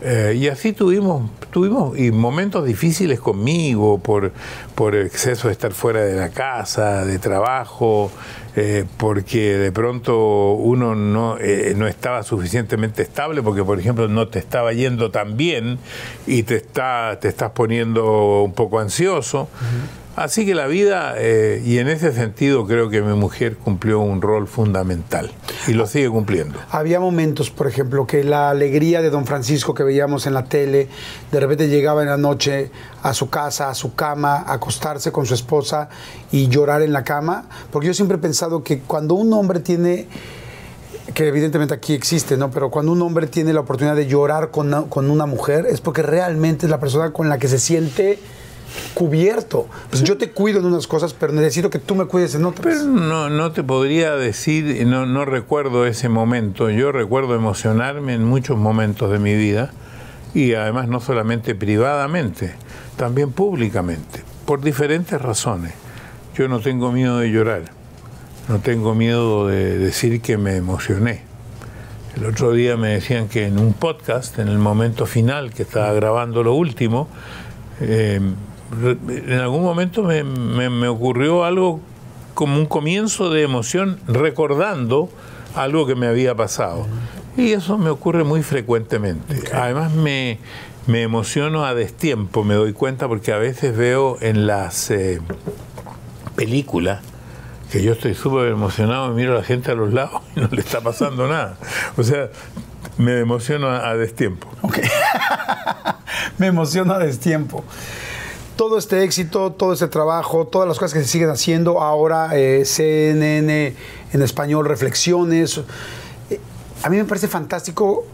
S2: Eh, y así tuvimos, tuvimos y momentos difíciles conmigo por, por exceso de estar fuera de la casa, de trabajo, eh, porque de pronto uno no, eh, no estaba suficientemente estable, porque por ejemplo no te estaba yendo tan bien y te, está, te estás poniendo un poco ansioso. Así que la vida, eh, y en ese sentido creo que mi mujer cumplió un rol fundamental y lo sigue cumpliendo.
S1: Había momentos, por ejemplo, que la alegría de don Francisco que veíamos en la tele, de repente llegaba en la noche a su casa, a su cama, a acostarse con su esposa y llorar en la cama, porque yo siempre he pensado que cuando un hombre tiene que evidentemente aquí existe, ¿no? Pero cuando un hombre tiene la oportunidad de llorar con una, con una mujer es porque realmente es la persona con la que se siente cubierto. Pues yo te cuido en unas cosas, pero necesito que tú me cuides en otras.
S2: Pero no, no te podría decir, no, no recuerdo ese momento. Yo recuerdo emocionarme en muchos momentos de mi vida y además no solamente privadamente, también públicamente, por diferentes razones. Yo no tengo miedo de llorar, no tengo miedo de decir que me emocioné. El otro día me decían que en un podcast, en el momento final que estaba grabando lo último, eh, en algún momento me, me- me ocurrió algo como un comienzo de emoción recordando algo que me había pasado. Y eso me ocurre muy frecuentemente. Además me, me emociono a destiempo, me doy cuenta porque a veces veo en las eh, películas que yo estoy súper emocionado, miro a la gente a los lados y no le está pasando *laughs* nada. O sea, me emociono a, a destiempo. *laughs*
S1: me emociona a destiempo. Todo este éxito, todo este trabajo, todas las cosas que se siguen haciendo ahora, eh, CNN en español, reflexiones. eh, a mí me parece fantástico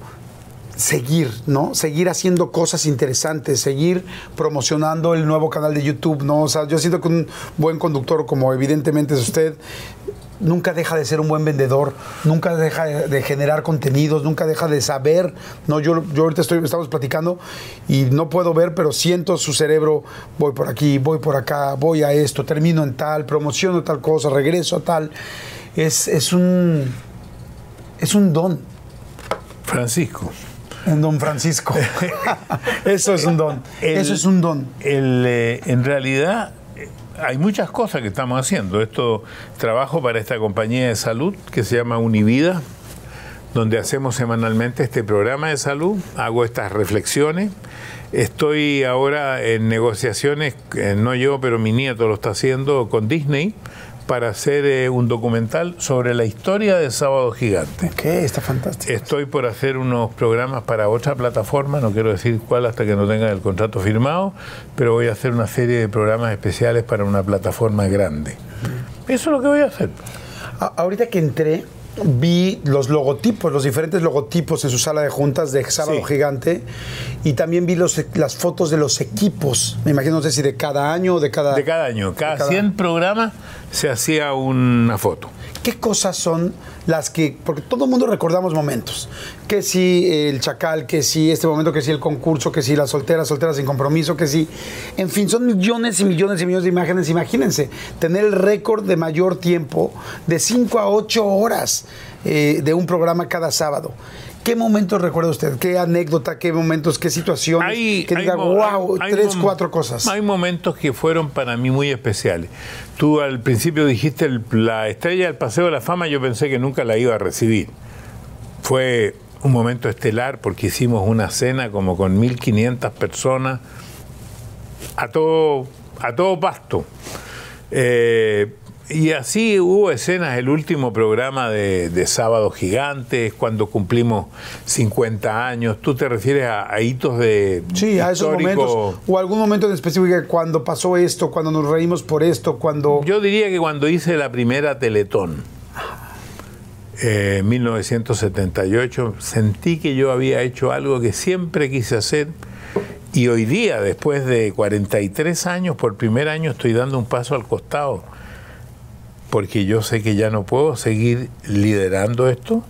S1: seguir, ¿no? Seguir haciendo cosas interesantes, seguir promocionando el nuevo canal de YouTube, ¿no? O sea, yo siento que un buen conductor, como evidentemente es usted, nunca deja de ser un buen vendedor, nunca deja de, generar contenidos, nunca deja de saber, ¿no? Yo, yo ahorita estoy, estamos platicando y no puedo ver, pero siento su cerebro, voy por aquí, voy por acá, voy a esto, termino en tal, promociono tal cosa, regreso a tal. Es, es un... Es un don.
S2: Francisco.
S1: Un don Francisco. *laughs* Eso es un don.
S2: El-
S1: Eso es un don.
S2: El, eh, en realidad hay muchas cosas que estamos haciendo. Esto trabajo para esta compañía de salud que se llama Univida, donde hacemos semanalmente este programa de salud, hago estas reflexiones. Estoy ahora en negociaciones, eh, no yo, pero mi nieto lo está haciendo con Disney para hacer eh, un documental sobre la historia de Sábado Gigante.
S1: Ok, está fantástico.
S2: Estoy por hacer unos programas para otra plataforma, no quiero decir cuál hasta que no tenga el contrato firmado, pero voy a hacer una serie de programas especiales para una plataforma grande. Eso es lo que voy a hacer.
S1: A- ahorita que entré, vi los logotipos, los diferentes logotipos en su sala de juntas de Sábado
S2: Sí.
S1: Gigante y también vi los, las fotos de los equipos. Me imagino, no sé si de cada año o de cada...
S2: De cada año, cada,
S1: cada-
S2: 100 programas se hacía una foto.
S1: ¿Qué cosas son las que.? Porque todo el mundo recordamos momentos. Que si el chacal, que si este momento, que si el concurso, que si la soltera, soltera sin compromiso, que si. En fin, son millones y millones y millones de imágenes. Imagínense, tener el récord de mayor tiempo de 5 a 8 horas eh, de un programa cada sábado. ¿Qué momentos recuerda usted? ¿Qué anécdota, qué momentos, qué situaciones?
S2: Hay-
S1: que
S2: hay
S1: diga,
S2: mo-
S1: wow,
S2: hay
S1: tres, cuatro cosas.
S2: Hay momentos que fueron para mí muy especiales. Tú al principio dijiste el- la estrella del Paseo de la Fama, yo pensé que nunca la iba a recibir. Fue un momento estelar porque hicimos una cena como con 1500 personas a todo, a todo pasto. Eh, y así hubo escenas, el último programa de, de Sábado Gigantes, cuando cumplimos 50 años. ¿Tú te refieres a, a hitos de
S1: Sí, a esos momentos. O algún momento en específico cuando pasó esto, cuando nos reímos por esto, cuando.
S2: Yo diría que cuando hice la primera Teletón, eh, en 1978, sentí que yo había hecho algo que siempre quise hacer y hoy día, después de 43 años, por primer año estoy dando un paso al costado, porque yo sé que ya no puedo seguir liderando esto,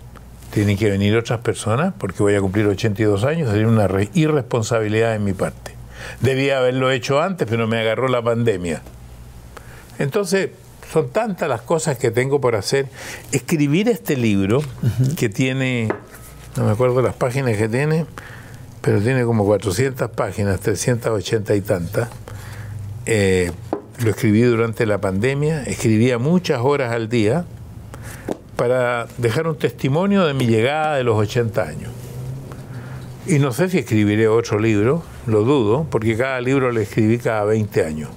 S2: tienen que venir otras personas, porque voy a cumplir 82 años, sería una re- irresponsabilidad de mi parte. Debía haberlo hecho antes, pero me agarró la pandemia. Entonces, son tantas las cosas que tengo por hacer. Escribir este libro, que tiene, no me acuerdo las páginas que tiene, pero tiene como 400 páginas, 380 y tantas. Eh, lo escribí durante la pandemia, escribía muchas horas al día para dejar un testimonio de mi llegada de los 80 años. Y no sé si escribiré otro libro, lo dudo, porque cada libro lo escribí cada 20 años.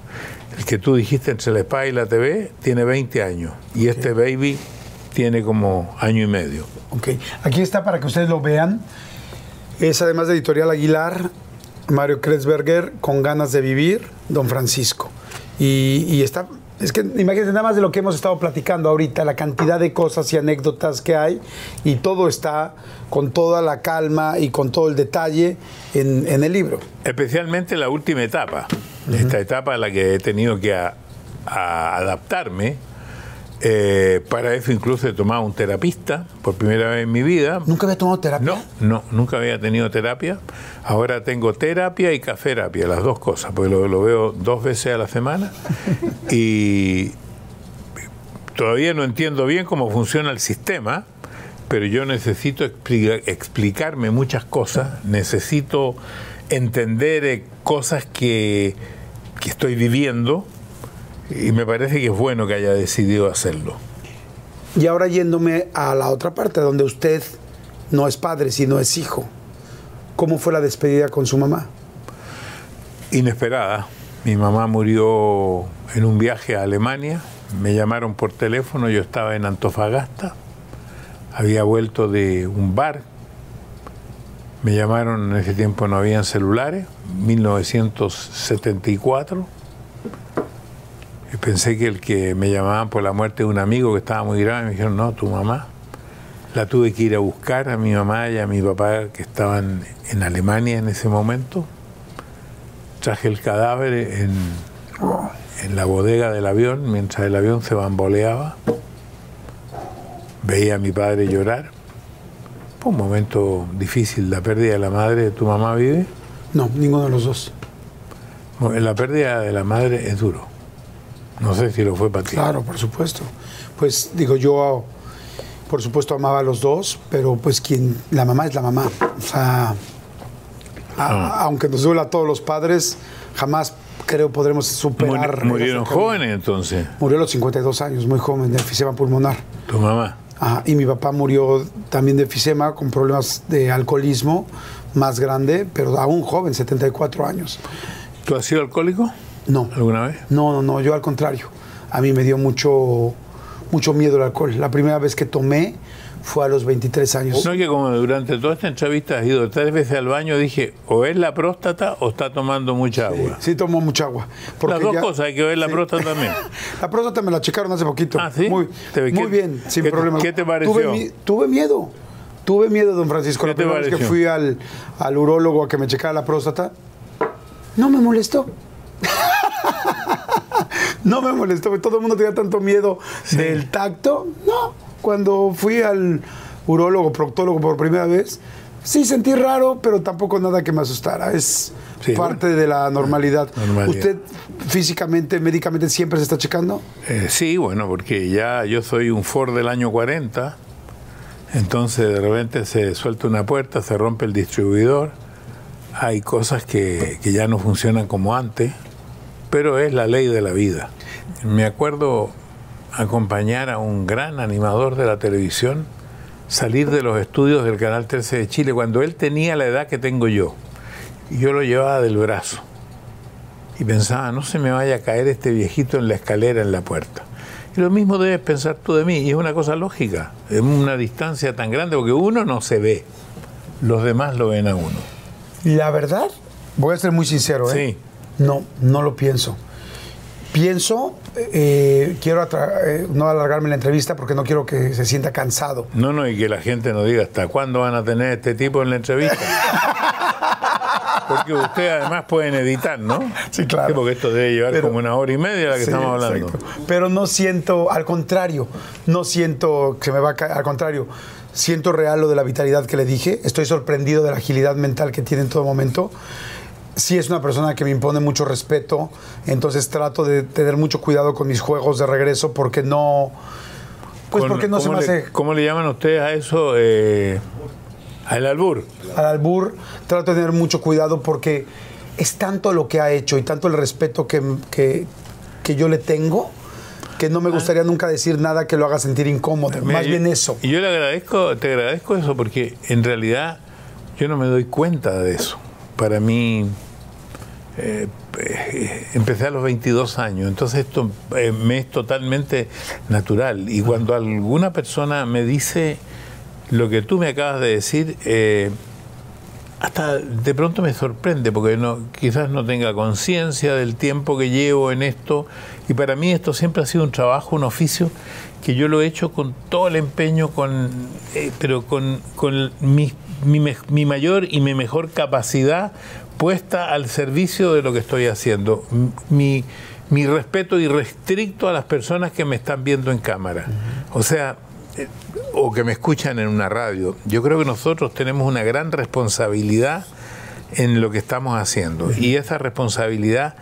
S2: El que tú dijiste entre la espada y la TV tiene 20 años y este baby tiene como año y medio.
S1: Ok, aquí está para que ustedes lo vean. Es además de Editorial Aguilar, Mario Kretzberger, con ganas de vivir, Don Francisco. Y, y está, es que imagínense nada más de lo que hemos estado platicando ahorita, la cantidad de cosas y anécdotas que hay, y todo está con toda la calma y con todo el detalle en, en el libro.
S2: Especialmente la última etapa, esta etapa a la que he tenido que a- a adaptarme. Eh, para eso incluso he tomado un terapista por primera vez en mi vida.
S1: ¿Nunca había tomado terapia?
S2: No, no, nunca había tenido terapia. Ahora tengo terapia y caferapia, las dos cosas, porque lo, lo veo dos veces a la semana. *laughs* Y todavía no entiendo bien cómo funciona el sistema, pero yo necesito explica- explicarme muchas cosas, necesito entender eh, cosas que, que estoy viviendo y me parece que es bueno que haya decidido hacerlo.
S1: Y ahora yéndome a la otra parte, donde usted no es padre, sino es hijo. ¿Cómo fue la despedida con su mamá?
S2: inesperada. Mi mamá murió en un viaje a Alemania. Me llamaron por teléfono, yo estaba en Antofagasta. Había vuelto de un bar. Me llamaron, en ese tiempo no habían celulares, 1974. Pensé que el que me llamaban por la muerte de un amigo que estaba muy grave, me dijeron, no, tu mamá. La tuve que ir a buscar a mi mamá y a mi papá que estaban en Alemania en ese momento traje el cadáver en, en la bodega del avión mientras el avión se bamboleaba. Veía a mi padre llorar. Fue un momento difícil, la pérdida de la madre de tu mamá vive.
S1: No, ninguno de los dos.
S2: La pérdida de la madre es duro. No sé si lo fue para ti.
S1: Claro, por supuesto. Pues digo, yo por supuesto amaba a los dos, pero pues quien la mamá es la mamá. O sea, a- aunque nos duela a todos los padres, jamás creo podremos superar.
S2: murieron jóvenes entonces,
S1: Murió a los 52 años, muy joven, de enfisema pulmonar.
S2: tu mamá.
S1: Ajá, y mi papá murió también de enfisema con problemas de alcoholismo más grande, pero aún joven, 74 años.
S2: ¿Tú has sido alcohólico
S1: No,
S2: alguna vez?
S1: no, no, no, yo al contrario. A mí me dio mucho, mucho miedo el alcohol. La primera vez que tomé fue a los 23 años.
S2: No, que como durante toda esta entrevista has ido tres veces al baño, dije, o es la próstata o está tomando mucha agua.
S1: Sí, tomo mucha agua. porque
S2: Las dos
S1: ya-
S2: cosas, hay que ver la
S1: Sí.
S2: próstata también. *laughs*
S1: La próstata me la checaron hace poquito.
S2: Ah, ¿sí?
S1: Muy, muy
S2: ¿qué-
S1: bien, sin
S2: qué-
S1: problemas.
S2: qué te pareció?
S1: Tuve, mi- tuve miedo. Tuve miedo, don Francisco.
S2: ¿Qué
S1: La
S2: te
S1: primera vez que
S2: pareció?
S1: fui al, al urólogo a que me checara la próstata, no me molestó. *laughs* *laughs* no me molestó. Todo el mundo tenía tanto miedo del tacto. No. Cuando fui al urólogo, proctólogo por primera vez, sí sentí raro, pero tampoco nada que me asustara. Es
S2: Sí,
S1: parte de la normalidad.
S2: Normalidad.
S1: ¿Usted físicamente, médicamente siempre se está checando?
S2: Eh, sí, bueno, porque ya yo soy un Ford del año 40 Entonces de repente se suelta una puerta, se rompe el distribuidor, hay cosas que, que ya no funcionan como antes, pero es la ley de la vida. Me acuerdo acompañar a un gran animador de la televisión salir de los estudios del Canal 13 de Chile cuando él tenía la edad que tengo yo. Y yo lo llevaba del brazo. Y pensaba, no se me vaya a caer este viejito en la escalera, en la puerta. Y lo mismo debes pensar tú de mí. Y es una cosa lógica. Es una distancia tan grande porque uno no se ve. Los demás lo ven a uno.
S1: La verdad, voy a ser muy sincero, ¿eh?
S2: Sí.
S1: No, no lo pienso. Pienso, eh, quiero atra- eh, no alargarme la entrevista porque no quiero que se sienta cansado.
S2: No, no, y que la gente nos diga hasta cuándo van a tener este tipo en la entrevista. *laughs* Porque ustedes además pueden editar, ¿no?
S1: Sí, claro.
S2: porque esto debe llevar
S1: Pero-
S2: como una hora y media la que
S1: Sí,
S2: estamos hablando.
S1: exacto. Pero no siento, al contrario, no siento que se me va a caer, al contrario, siento real lo de la vitalidad que le dije, estoy sorprendido de la agilidad mental que tiene en todo momento. Sí es una persona que me impone mucho respeto, entonces trato de tener mucho cuidado con mis juegos de regreso porque no, pues
S2: Con-
S1: porque no se me
S2: ¿cómo le-
S1: hace
S2: ¿Cómo le llaman ustedes a eso? Eh, al albur.
S1: al albur, trato de tener mucho cuidado porque es tanto lo que ha hecho y tanto el respeto que, que, que yo le tengo que no me gustaría nunca decir nada que lo haga sentir incómodo,
S2: Ah. Mira,
S1: más
S2: yo-
S1: bien eso.
S2: Y yo le agradezco, te agradezco eso porque en realidad yo no me doy cuenta de eso. Para mí, eh, empecé a los 22 años, entonces esto eh, me es totalmente natural. Y cuando alguna persona me dice lo que tú me acabas de decir, eh, hasta de pronto me sorprende porque no, quizás no tenga conciencia del tiempo que llevo en esto y para mí esto siempre ha sido un trabajo, un oficio que yo lo he hecho con todo el empeño, con, pero con, con mi mayor y mi mejor capacidad puesta al servicio de lo que estoy haciendo. Mi, mi respeto irrestricto a las personas que me están viendo en cámara. O sea, eh, o que me escuchan en una radio. Yo creo que nosotros tenemos una gran responsabilidad en lo que estamos haciendo y esa responsabilidad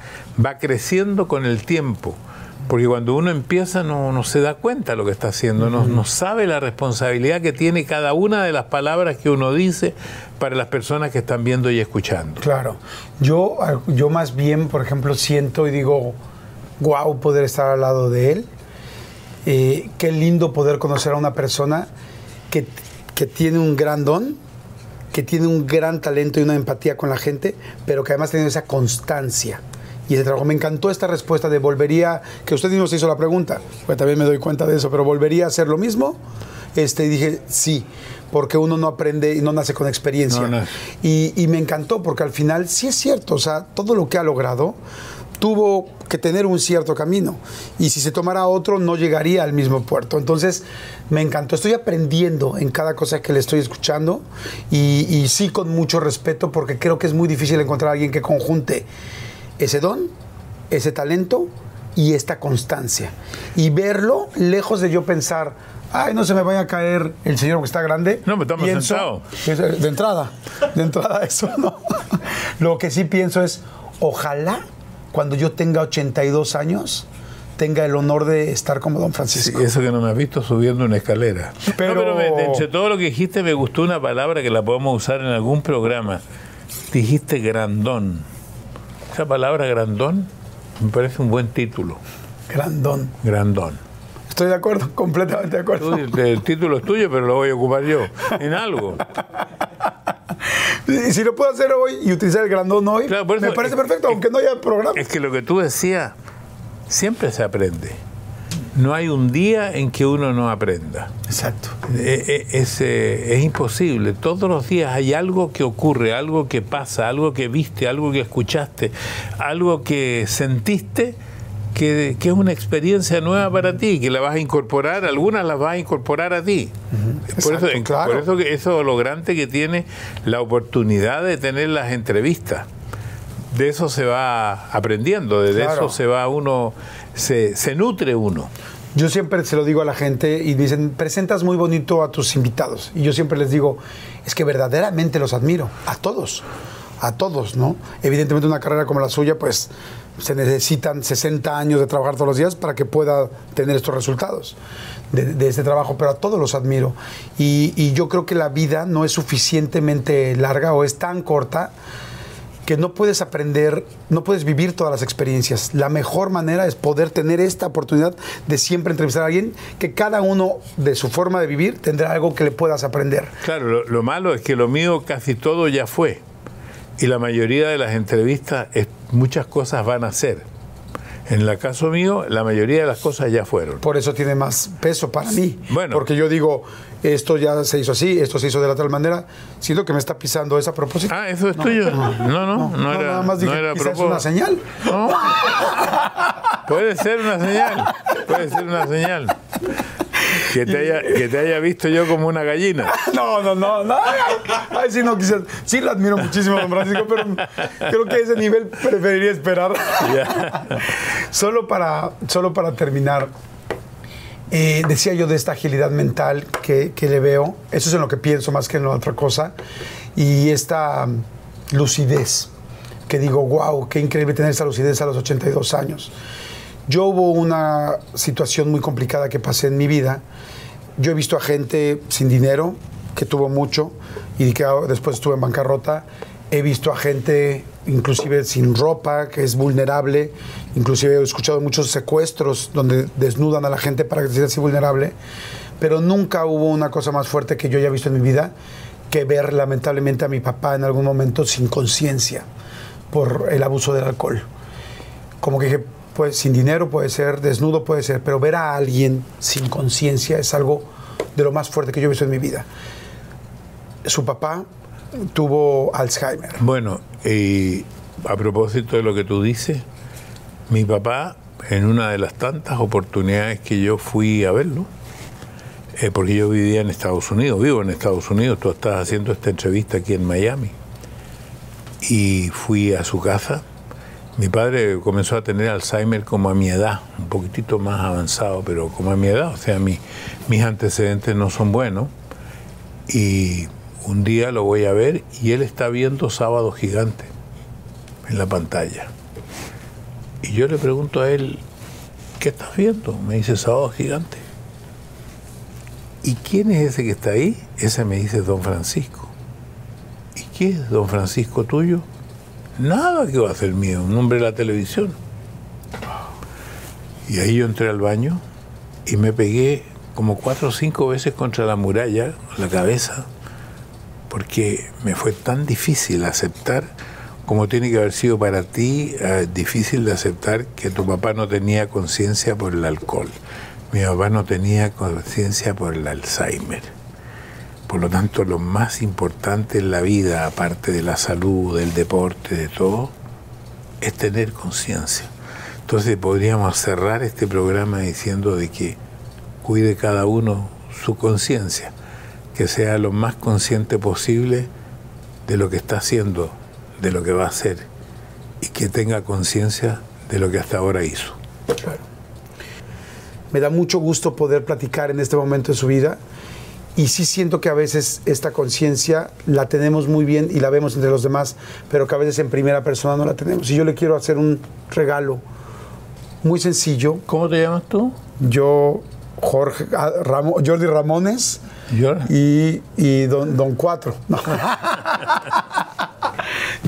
S2: va creciendo con el tiempo. Porque cuando uno empieza no, no se da cuenta de lo que está haciendo, no, no sabe la responsabilidad que tiene cada una de las palabras que uno dice para las personas que están viendo y escuchando.
S1: Claro. Yo, yo más bien, por ejemplo, siento y digo, wow, poder estar al lado de él. Eh, qué lindo poder conocer a una persona que, que tiene un gran don, que tiene un gran talento y una empatía con la gente, pero que además tiene esa constancia. Y ese trabajo. Me encantó esta respuesta de volvería, que usted mismo se hizo la pregunta, porque también me doy cuenta de eso, pero volvería a hacer lo mismo. Este, y dije, sí, porque uno no aprende y no nace con experiencia.
S2: No, no.
S1: Y, y me encantó porque al final sí es cierto, o sea, todo lo que ha logrado tuvo que tener un cierto camino y si se tomara otro no llegaría al mismo puerto. Entonces me encantó, estoy aprendiendo en cada cosa que le estoy escuchando y, y sí con mucho respeto porque creo que es muy difícil encontrar a alguien que conjunte ese don, ese talento y esta constancia. Y verlo lejos de yo pensar, ay, no se me vaya a caer el señor que está grande.
S2: No, pero estamos
S1: pienso-
S2: sentados.
S1: es- De entrada, de entrada eso no. *laughs* Lo que sí pienso es, ojalá cuando yo tenga 82 años tenga el honor de estar como don
S2: Sí,
S1: Francisco.
S2: eso que no me has visto subiendo una escalera.
S1: Pero-
S2: No, pero me- entre todo lo que dijiste me gustó una palabra que la podemos usar en algún programa. Dijiste grandón. Esa palabra grandón me parece un buen título.
S1: Grandón.
S2: Grandón.
S1: Estoy de acuerdo, *laughs* completamente de acuerdo.
S2: Tú, el título es tuyo, pero lo voy a ocupar yo. En algo. *laughs*
S1: Y si lo puedo hacer hoy y utilizar el grandón hoy,
S2: Claro, por eso-
S1: me parece perfecto, aunque no haya programa.
S2: Es que lo que tú decías, siempre se aprende. No hay un día en que uno no aprenda.
S1: Exacto.
S2: Eh, eh, Es, es imposible. Todos los días hay algo que ocurre, algo que pasa, algo que viste, algo que escuchaste, algo que sentiste que, que es una experiencia nueva para ti, que la vas a incorporar, algunas las vas a incorporar a ti. Por,
S1: Exacto,
S2: eso,
S1: claro.
S2: por eso que eso es lo grande que tiene la oportunidad de tener las entrevistas. De eso se va aprendiendo, de
S1: Claro.
S2: eso se va uno, se, nutre uno.
S1: Yo siempre se lo digo a la gente y dicen, presentas muy bonito a tus invitados. Y yo siempre les digo, es que verdaderamente los admiro, a todos, a todos, ¿no? Evidentemente una carrera como la suya, pues se necesitan 60 años de trabajar todos los días para que pueda tener estos resultados. de, este trabajo, pero a todos los admiro. Y yo creo que la vida no es suficientemente larga o es tan corta que no puedes aprender, no puedes vivir todas las experiencias. La mejor manera es poder tener esta oportunidad de siempre entrevistar a alguien que cada uno de su forma de vivir tendrá algo que le puedas aprender.
S2: Claro, lo, lo malo es que lo mío casi todo ya fue. Y la mayoría de las entrevistas, es- muchas cosas van a ser. En el caso mío, la mayoría de las cosas ya fueron.
S1: Por eso tiene más peso para mí.
S2: Bueno.
S1: Porque yo digo, esto ya se hizo así, esto se hizo de la tal manera. Siento que me está pisando esa propósito.
S2: Ah, eso es tuyo. No, no, no, era,
S1: nada más dije,
S2: no era
S1: es una señal.
S2: No. *laughs* Puede ser una señal. Puede ser una señal. Que te, haya, que te haya visto yo como una gallina. *laughs*
S1: No, no, no, no. Ay, sí, no quisiera. Sí, lo admiro muchísimo, don Francisco, pero creo que a ese nivel preferiría esperar.
S2: Ya. *laughs*
S1: Solo para, solo para terminar, eh, decía yo de esta agilidad mental que, que le veo, eso es en lo que pienso más que en la otra cosa, y esta mm, lucidez, que digo, wow, qué increíble tener esta lucidez a los 82 años. Yo hubo una situación muy complicada que pasé en mi vida. Yo he visto a gente sin dinero, que tuvo mucho, y que ahora- después estuve en bancarrota. He visto a gente inclusive sin ropa, que es vulnerable. Inclusive he escuchado muchos secuestros donde desnudan a la gente para que sea así vulnerable. Pero nunca hubo una cosa más fuerte que yo haya visto en mi vida que ver lamentablemente a mi papá en algún momento sin conciencia por el abuso del alcohol como que dije, pues sin dinero puede ser, desnudo puede ser, pero ver a alguien sin conciencia es algo de lo más fuerte que yo he visto en mi vida. Su papá tuvo Alzheimer.
S2: Bueno, y a propósito de lo que tú dices, mi papá, en una de las tantas oportunidades que yo fui a verlo, eh, porque yo vivía en Estados Unidos, vivo en Estados Unidos, tú estás haciendo esta entrevista aquí en Miami, y fui a su casa. Mi padre comenzó a tener Alzheimer como a mi edad, un poquitito más avanzado, pero como a mi edad, o sea, mi- mis antecedentes no son buenos. Y un día lo voy a ver y él está viendo Sábado Gigante en la pantalla. Y yo le pregunto a él, ¿qué estás viendo? Me dice Sábado Gigante. ¿Y quién es ese que está ahí? Ese me dice Don Francisco. ¿Y qué es Don Francisco tuyo? Nada que va a ser mío, un hombre de la televisión. Y ahí yo entré al baño y me pegué como cuatro o cinco veces contra la muralla, la cabeza, porque me fue tan difícil aceptar como tiene que haber sido para ti eh, difícil de aceptar que tu papá no tenía conciencia por el alcohol, mi papá no tenía conciencia por el Alzheimer. Por lo tanto, lo más importante en la vida, aparte de la salud, del deporte, de todo, es tener conciencia. Entonces podríamos cerrar este programa diciendo de que cuide cada uno su conciencia, que sea lo más consciente posible de lo que está haciendo, de lo que va a hacer, y que tenga conciencia de lo que hasta ahora hizo.
S1: Me da mucho gusto poder platicar en este momento de su vida y sí siento que a veces esta conciencia la tenemos muy bien y la vemos entre los demás, pero que a veces en primera persona no la tenemos. Y yo le quiero hacer un regalo muy sencillo.
S2: ¿Cómo te llamas tú?
S1: Yo, Jorge, ah, Jordi Ramones y, y don, don Cuatro. No. *laughs*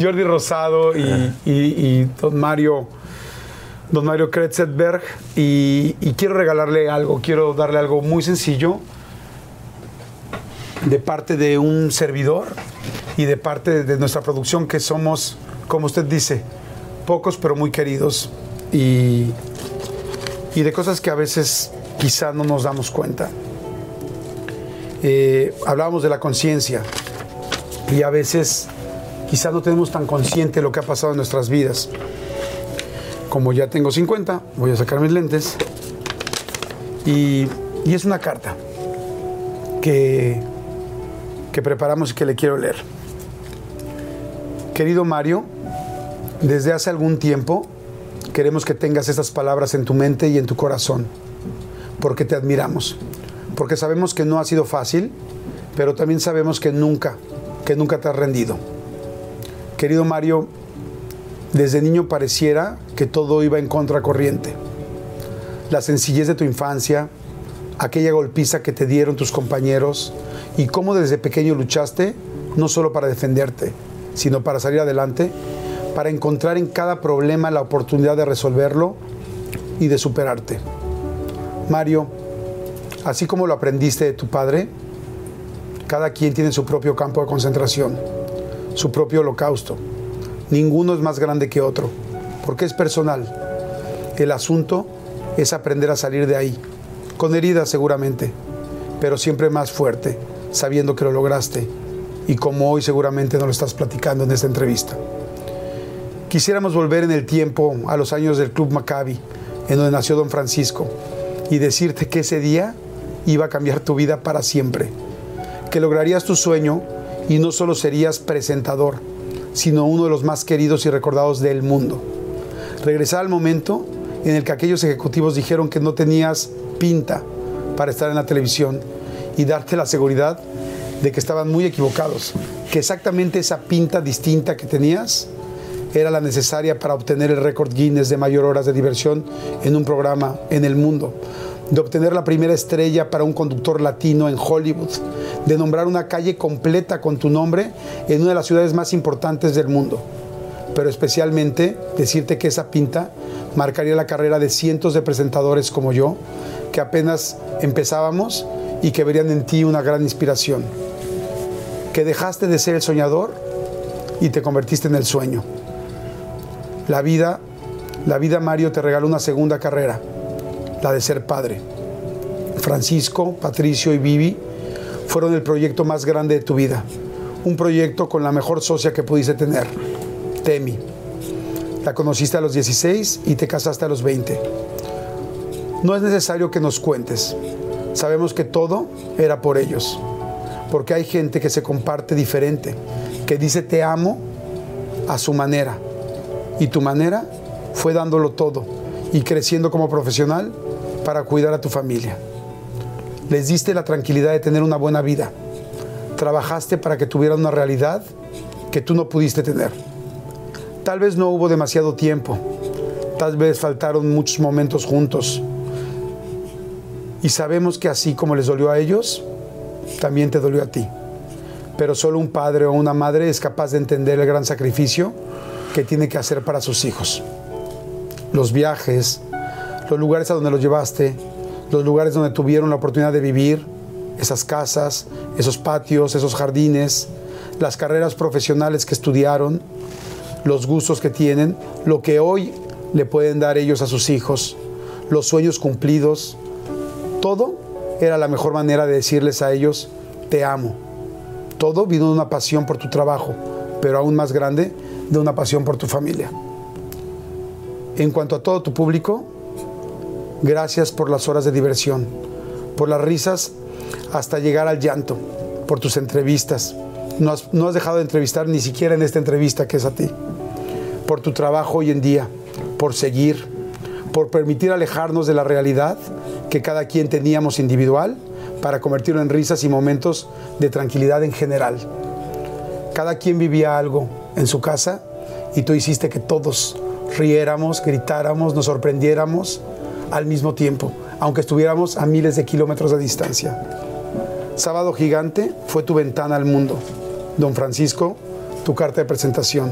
S1: Jordi Rosado y, y- y don Mario, don Mario Kretzetberg. Y quiero regalarle algo, quiero darle algo muy sencillo de parte de un servidor y de parte de nuestra producción que somos, como usted dice, pocos pero muy queridos y, y de cosas que a veces quizá no nos damos cuenta. Eh, hablábamos de la conciencia y a veces quizá no tenemos tan consciente lo que ha pasado en nuestras vidas. Como ya tengo 50, voy a sacar mis lentes y, y es una carta que, que preparamos y que le quiero leer. Querido Mario, desde hace algún tiempo queremos que tengas estas palabras en tu mente y en tu corazón, porque te admiramos, porque sabemos que no ha sido fácil, pero también sabemos que nunca, que nunca te has rendido. Querido Mario, desde niño pareciera que todo iba en contracorriente. La sencillez de tu infancia, aquella golpiza que te dieron tus compañeros y cómo desde pequeño luchaste, no solo para defenderte, sino para salir adelante, para encontrar en cada problema la oportunidad de resolverlo y de superarte. Mario, así como lo aprendiste de tu padre, cada quien tiene su propio campo de concentración, su propio holocausto. Ninguno es más grande que otro, porque es personal. El asunto es aprender a salir de ahí, con heridas seguramente, pero siempre más fuerte, sabiendo que lo lograste y como hoy seguramente no lo estás platicando en esta entrevista. Quisiéramos volver en el tiempo a los años del Club Maccabi, en donde nació Don Francisco, y decirte que ese día iba a cambiar tu vida para siempre, que lograrías tu sueño y no solo serías presentador, sino uno de los más queridos y recordados del mundo. Regresar al momento en el que aquellos ejecutivos dijeron que no tenías pinta para estar en la televisión y darte la seguridad de que estaban muy equivocados, que exactamente esa pinta distinta que tenías era la necesaria para obtener el récord Guinness de mayor horas de diversión en un programa en el mundo, de obtener la primera estrella para un conductor latino en Hollywood, de nombrar una calle completa con tu nombre en una de las ciudades más importantes del mundo. Pero especialmente decirte que esa pinta marcaría la carrera de cientos de presentadores como yo, que apenas empezábamos y que verían en ti una gran inspiración. Que dejaste de ser el soñador y te convertiste en el sueño. La vida, la vida Mario te regaló una segunda carrera, la de ser padre. Francisco, Patricio y Vivi fueron el proyecto más grande de tu vida. Un proyecto con la mejor socia que pudiste tener, Temi. La conociste a los 16 y te casaste a los 20. No es necesario que nos cuentes. Sabemos que todo era por ellos. Porque hay gente que se comparte diferente, que dice te amo a su manera. Y tu manera fue dándolo todo y creciendo como profesional para cuidar a tu familia. Les diste la tranquilidad de tener una buena vida. Trabajaste para que tuvieran una realidad que tú no pudiste tener. Tal vez no hubo demasiado tiempo, tal vez faltaron muchos momentos juntos. Y sabemos que así como les dolió a ellos, también te dolió a ti. Pero solo un padre o una madre es capaz de entender el gran sacrificio que tiene que hacer para sus hijos. Los viajes, los lugares a donde los llevaste, los lugares donde tuvieron la oportunidad de vivir, esas casas, esos patios, esos jardines, las carreras profesionales que estudiaron, los gustos que tienen, lo que hoy le pueden dar ellos a sus hijos, los sueños cumplidos, todo era la mejor manera de decirles a ellos, te amo. Todo vino de una pasión por tu trabajo, pero aún más grande, de una pasión por tu familia. En cuanto a todo tu público, gracias por las horas de diversión, por las risas hasta llegar al llanto, por tus entrevistas. No has, no has dejado de entrevistar ni siquiera en esta entrevista que es a ti por tu trabajo hoy en día, por seguir, por permitir alejarnos de la realidad que cada quien teníamos individual para convertirlo en risas y momentos de tranquilidad en general. Cada quien vivía algo en su casa y tú hiciste que todos riéramos, gritáramos, nos sorprendiéramos al mismo tiempo, aunque estuviéramos a miles de kilómetros de distancia. Sábado Gigante fue tu ventana al mundo. Don Francisco, tu carta de presentación.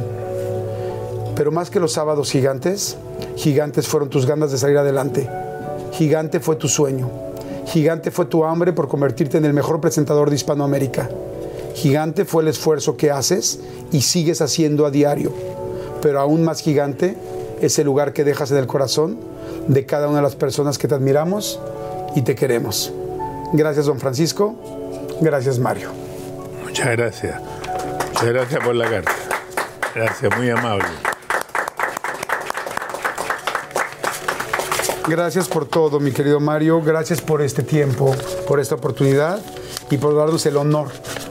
S1: Pero más que los sábados gigantes, gigantes fueron tus ganas de salir adelante. Gigante fue tu sueño. Gigante fue tu hambre por convertirte en el mejor presentador de Hispanoamérica. Gigante fue el esfuerzo que haces y sigues haciendo a diario. Pero aún más gigante es el lugar que dejas en el corazón de cada una de las personas que te admiramos y te queremos. Gracias, don Francisco. Gracias, Mario.
S2: Muchas gracias. Muchas gracias por la carta. Gracias, muy amable.
S1: Gracias por todo, mi querido Mario. Gracias por este tiempo, por esta oportunidad y por darnos el honor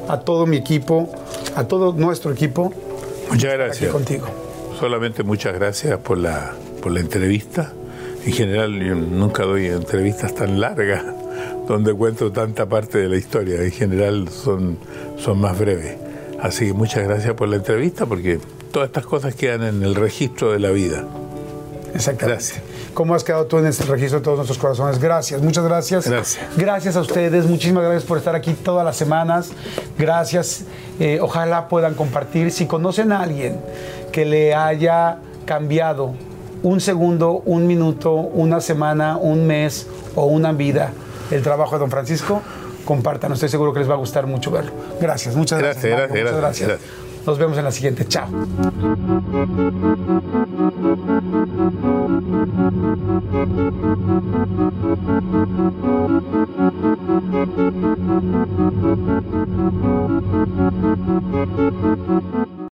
S1: a todo mi equipo, a todo nuestro equipo.
S2: Muchas gracias.
S1: Aquí contigo.
S2: Solamente muchas gracias por la, por la entrevista. En general, yo nunca doy entrevistas tan largas *laughs* donde cuento tanta parte de la historia. En general son, son más breves. Así que muchas gracias por la entrevista porque todas estas cosas quedan en el registro de la vida.
S1: Exactamente.
S2: Gracias.
S1: ¿Cómo has quedado tú en este registro de todos nuestros corazones? Gracias, muchas gracias.
S2: Gracias.
S1: Gracias a ustedes, muchísimas gracias por estar aquí todas las semanas. Gracias. Eh, ojalá puedan compartir. Si conocen a alguien que le haya cambiado un segundo, un minuto, una semana, un mes o una vida el trabajo de don Francisco, compartan. Estoy seguro que les va a gustar mucho verlo. Gracias, muchas gracias.
S2: Gracias,
S1: Marco,
S2: gracias,
S1: muchas
S2: gracias,
S1: gracias. Nos vemos en la siguiente. Chao.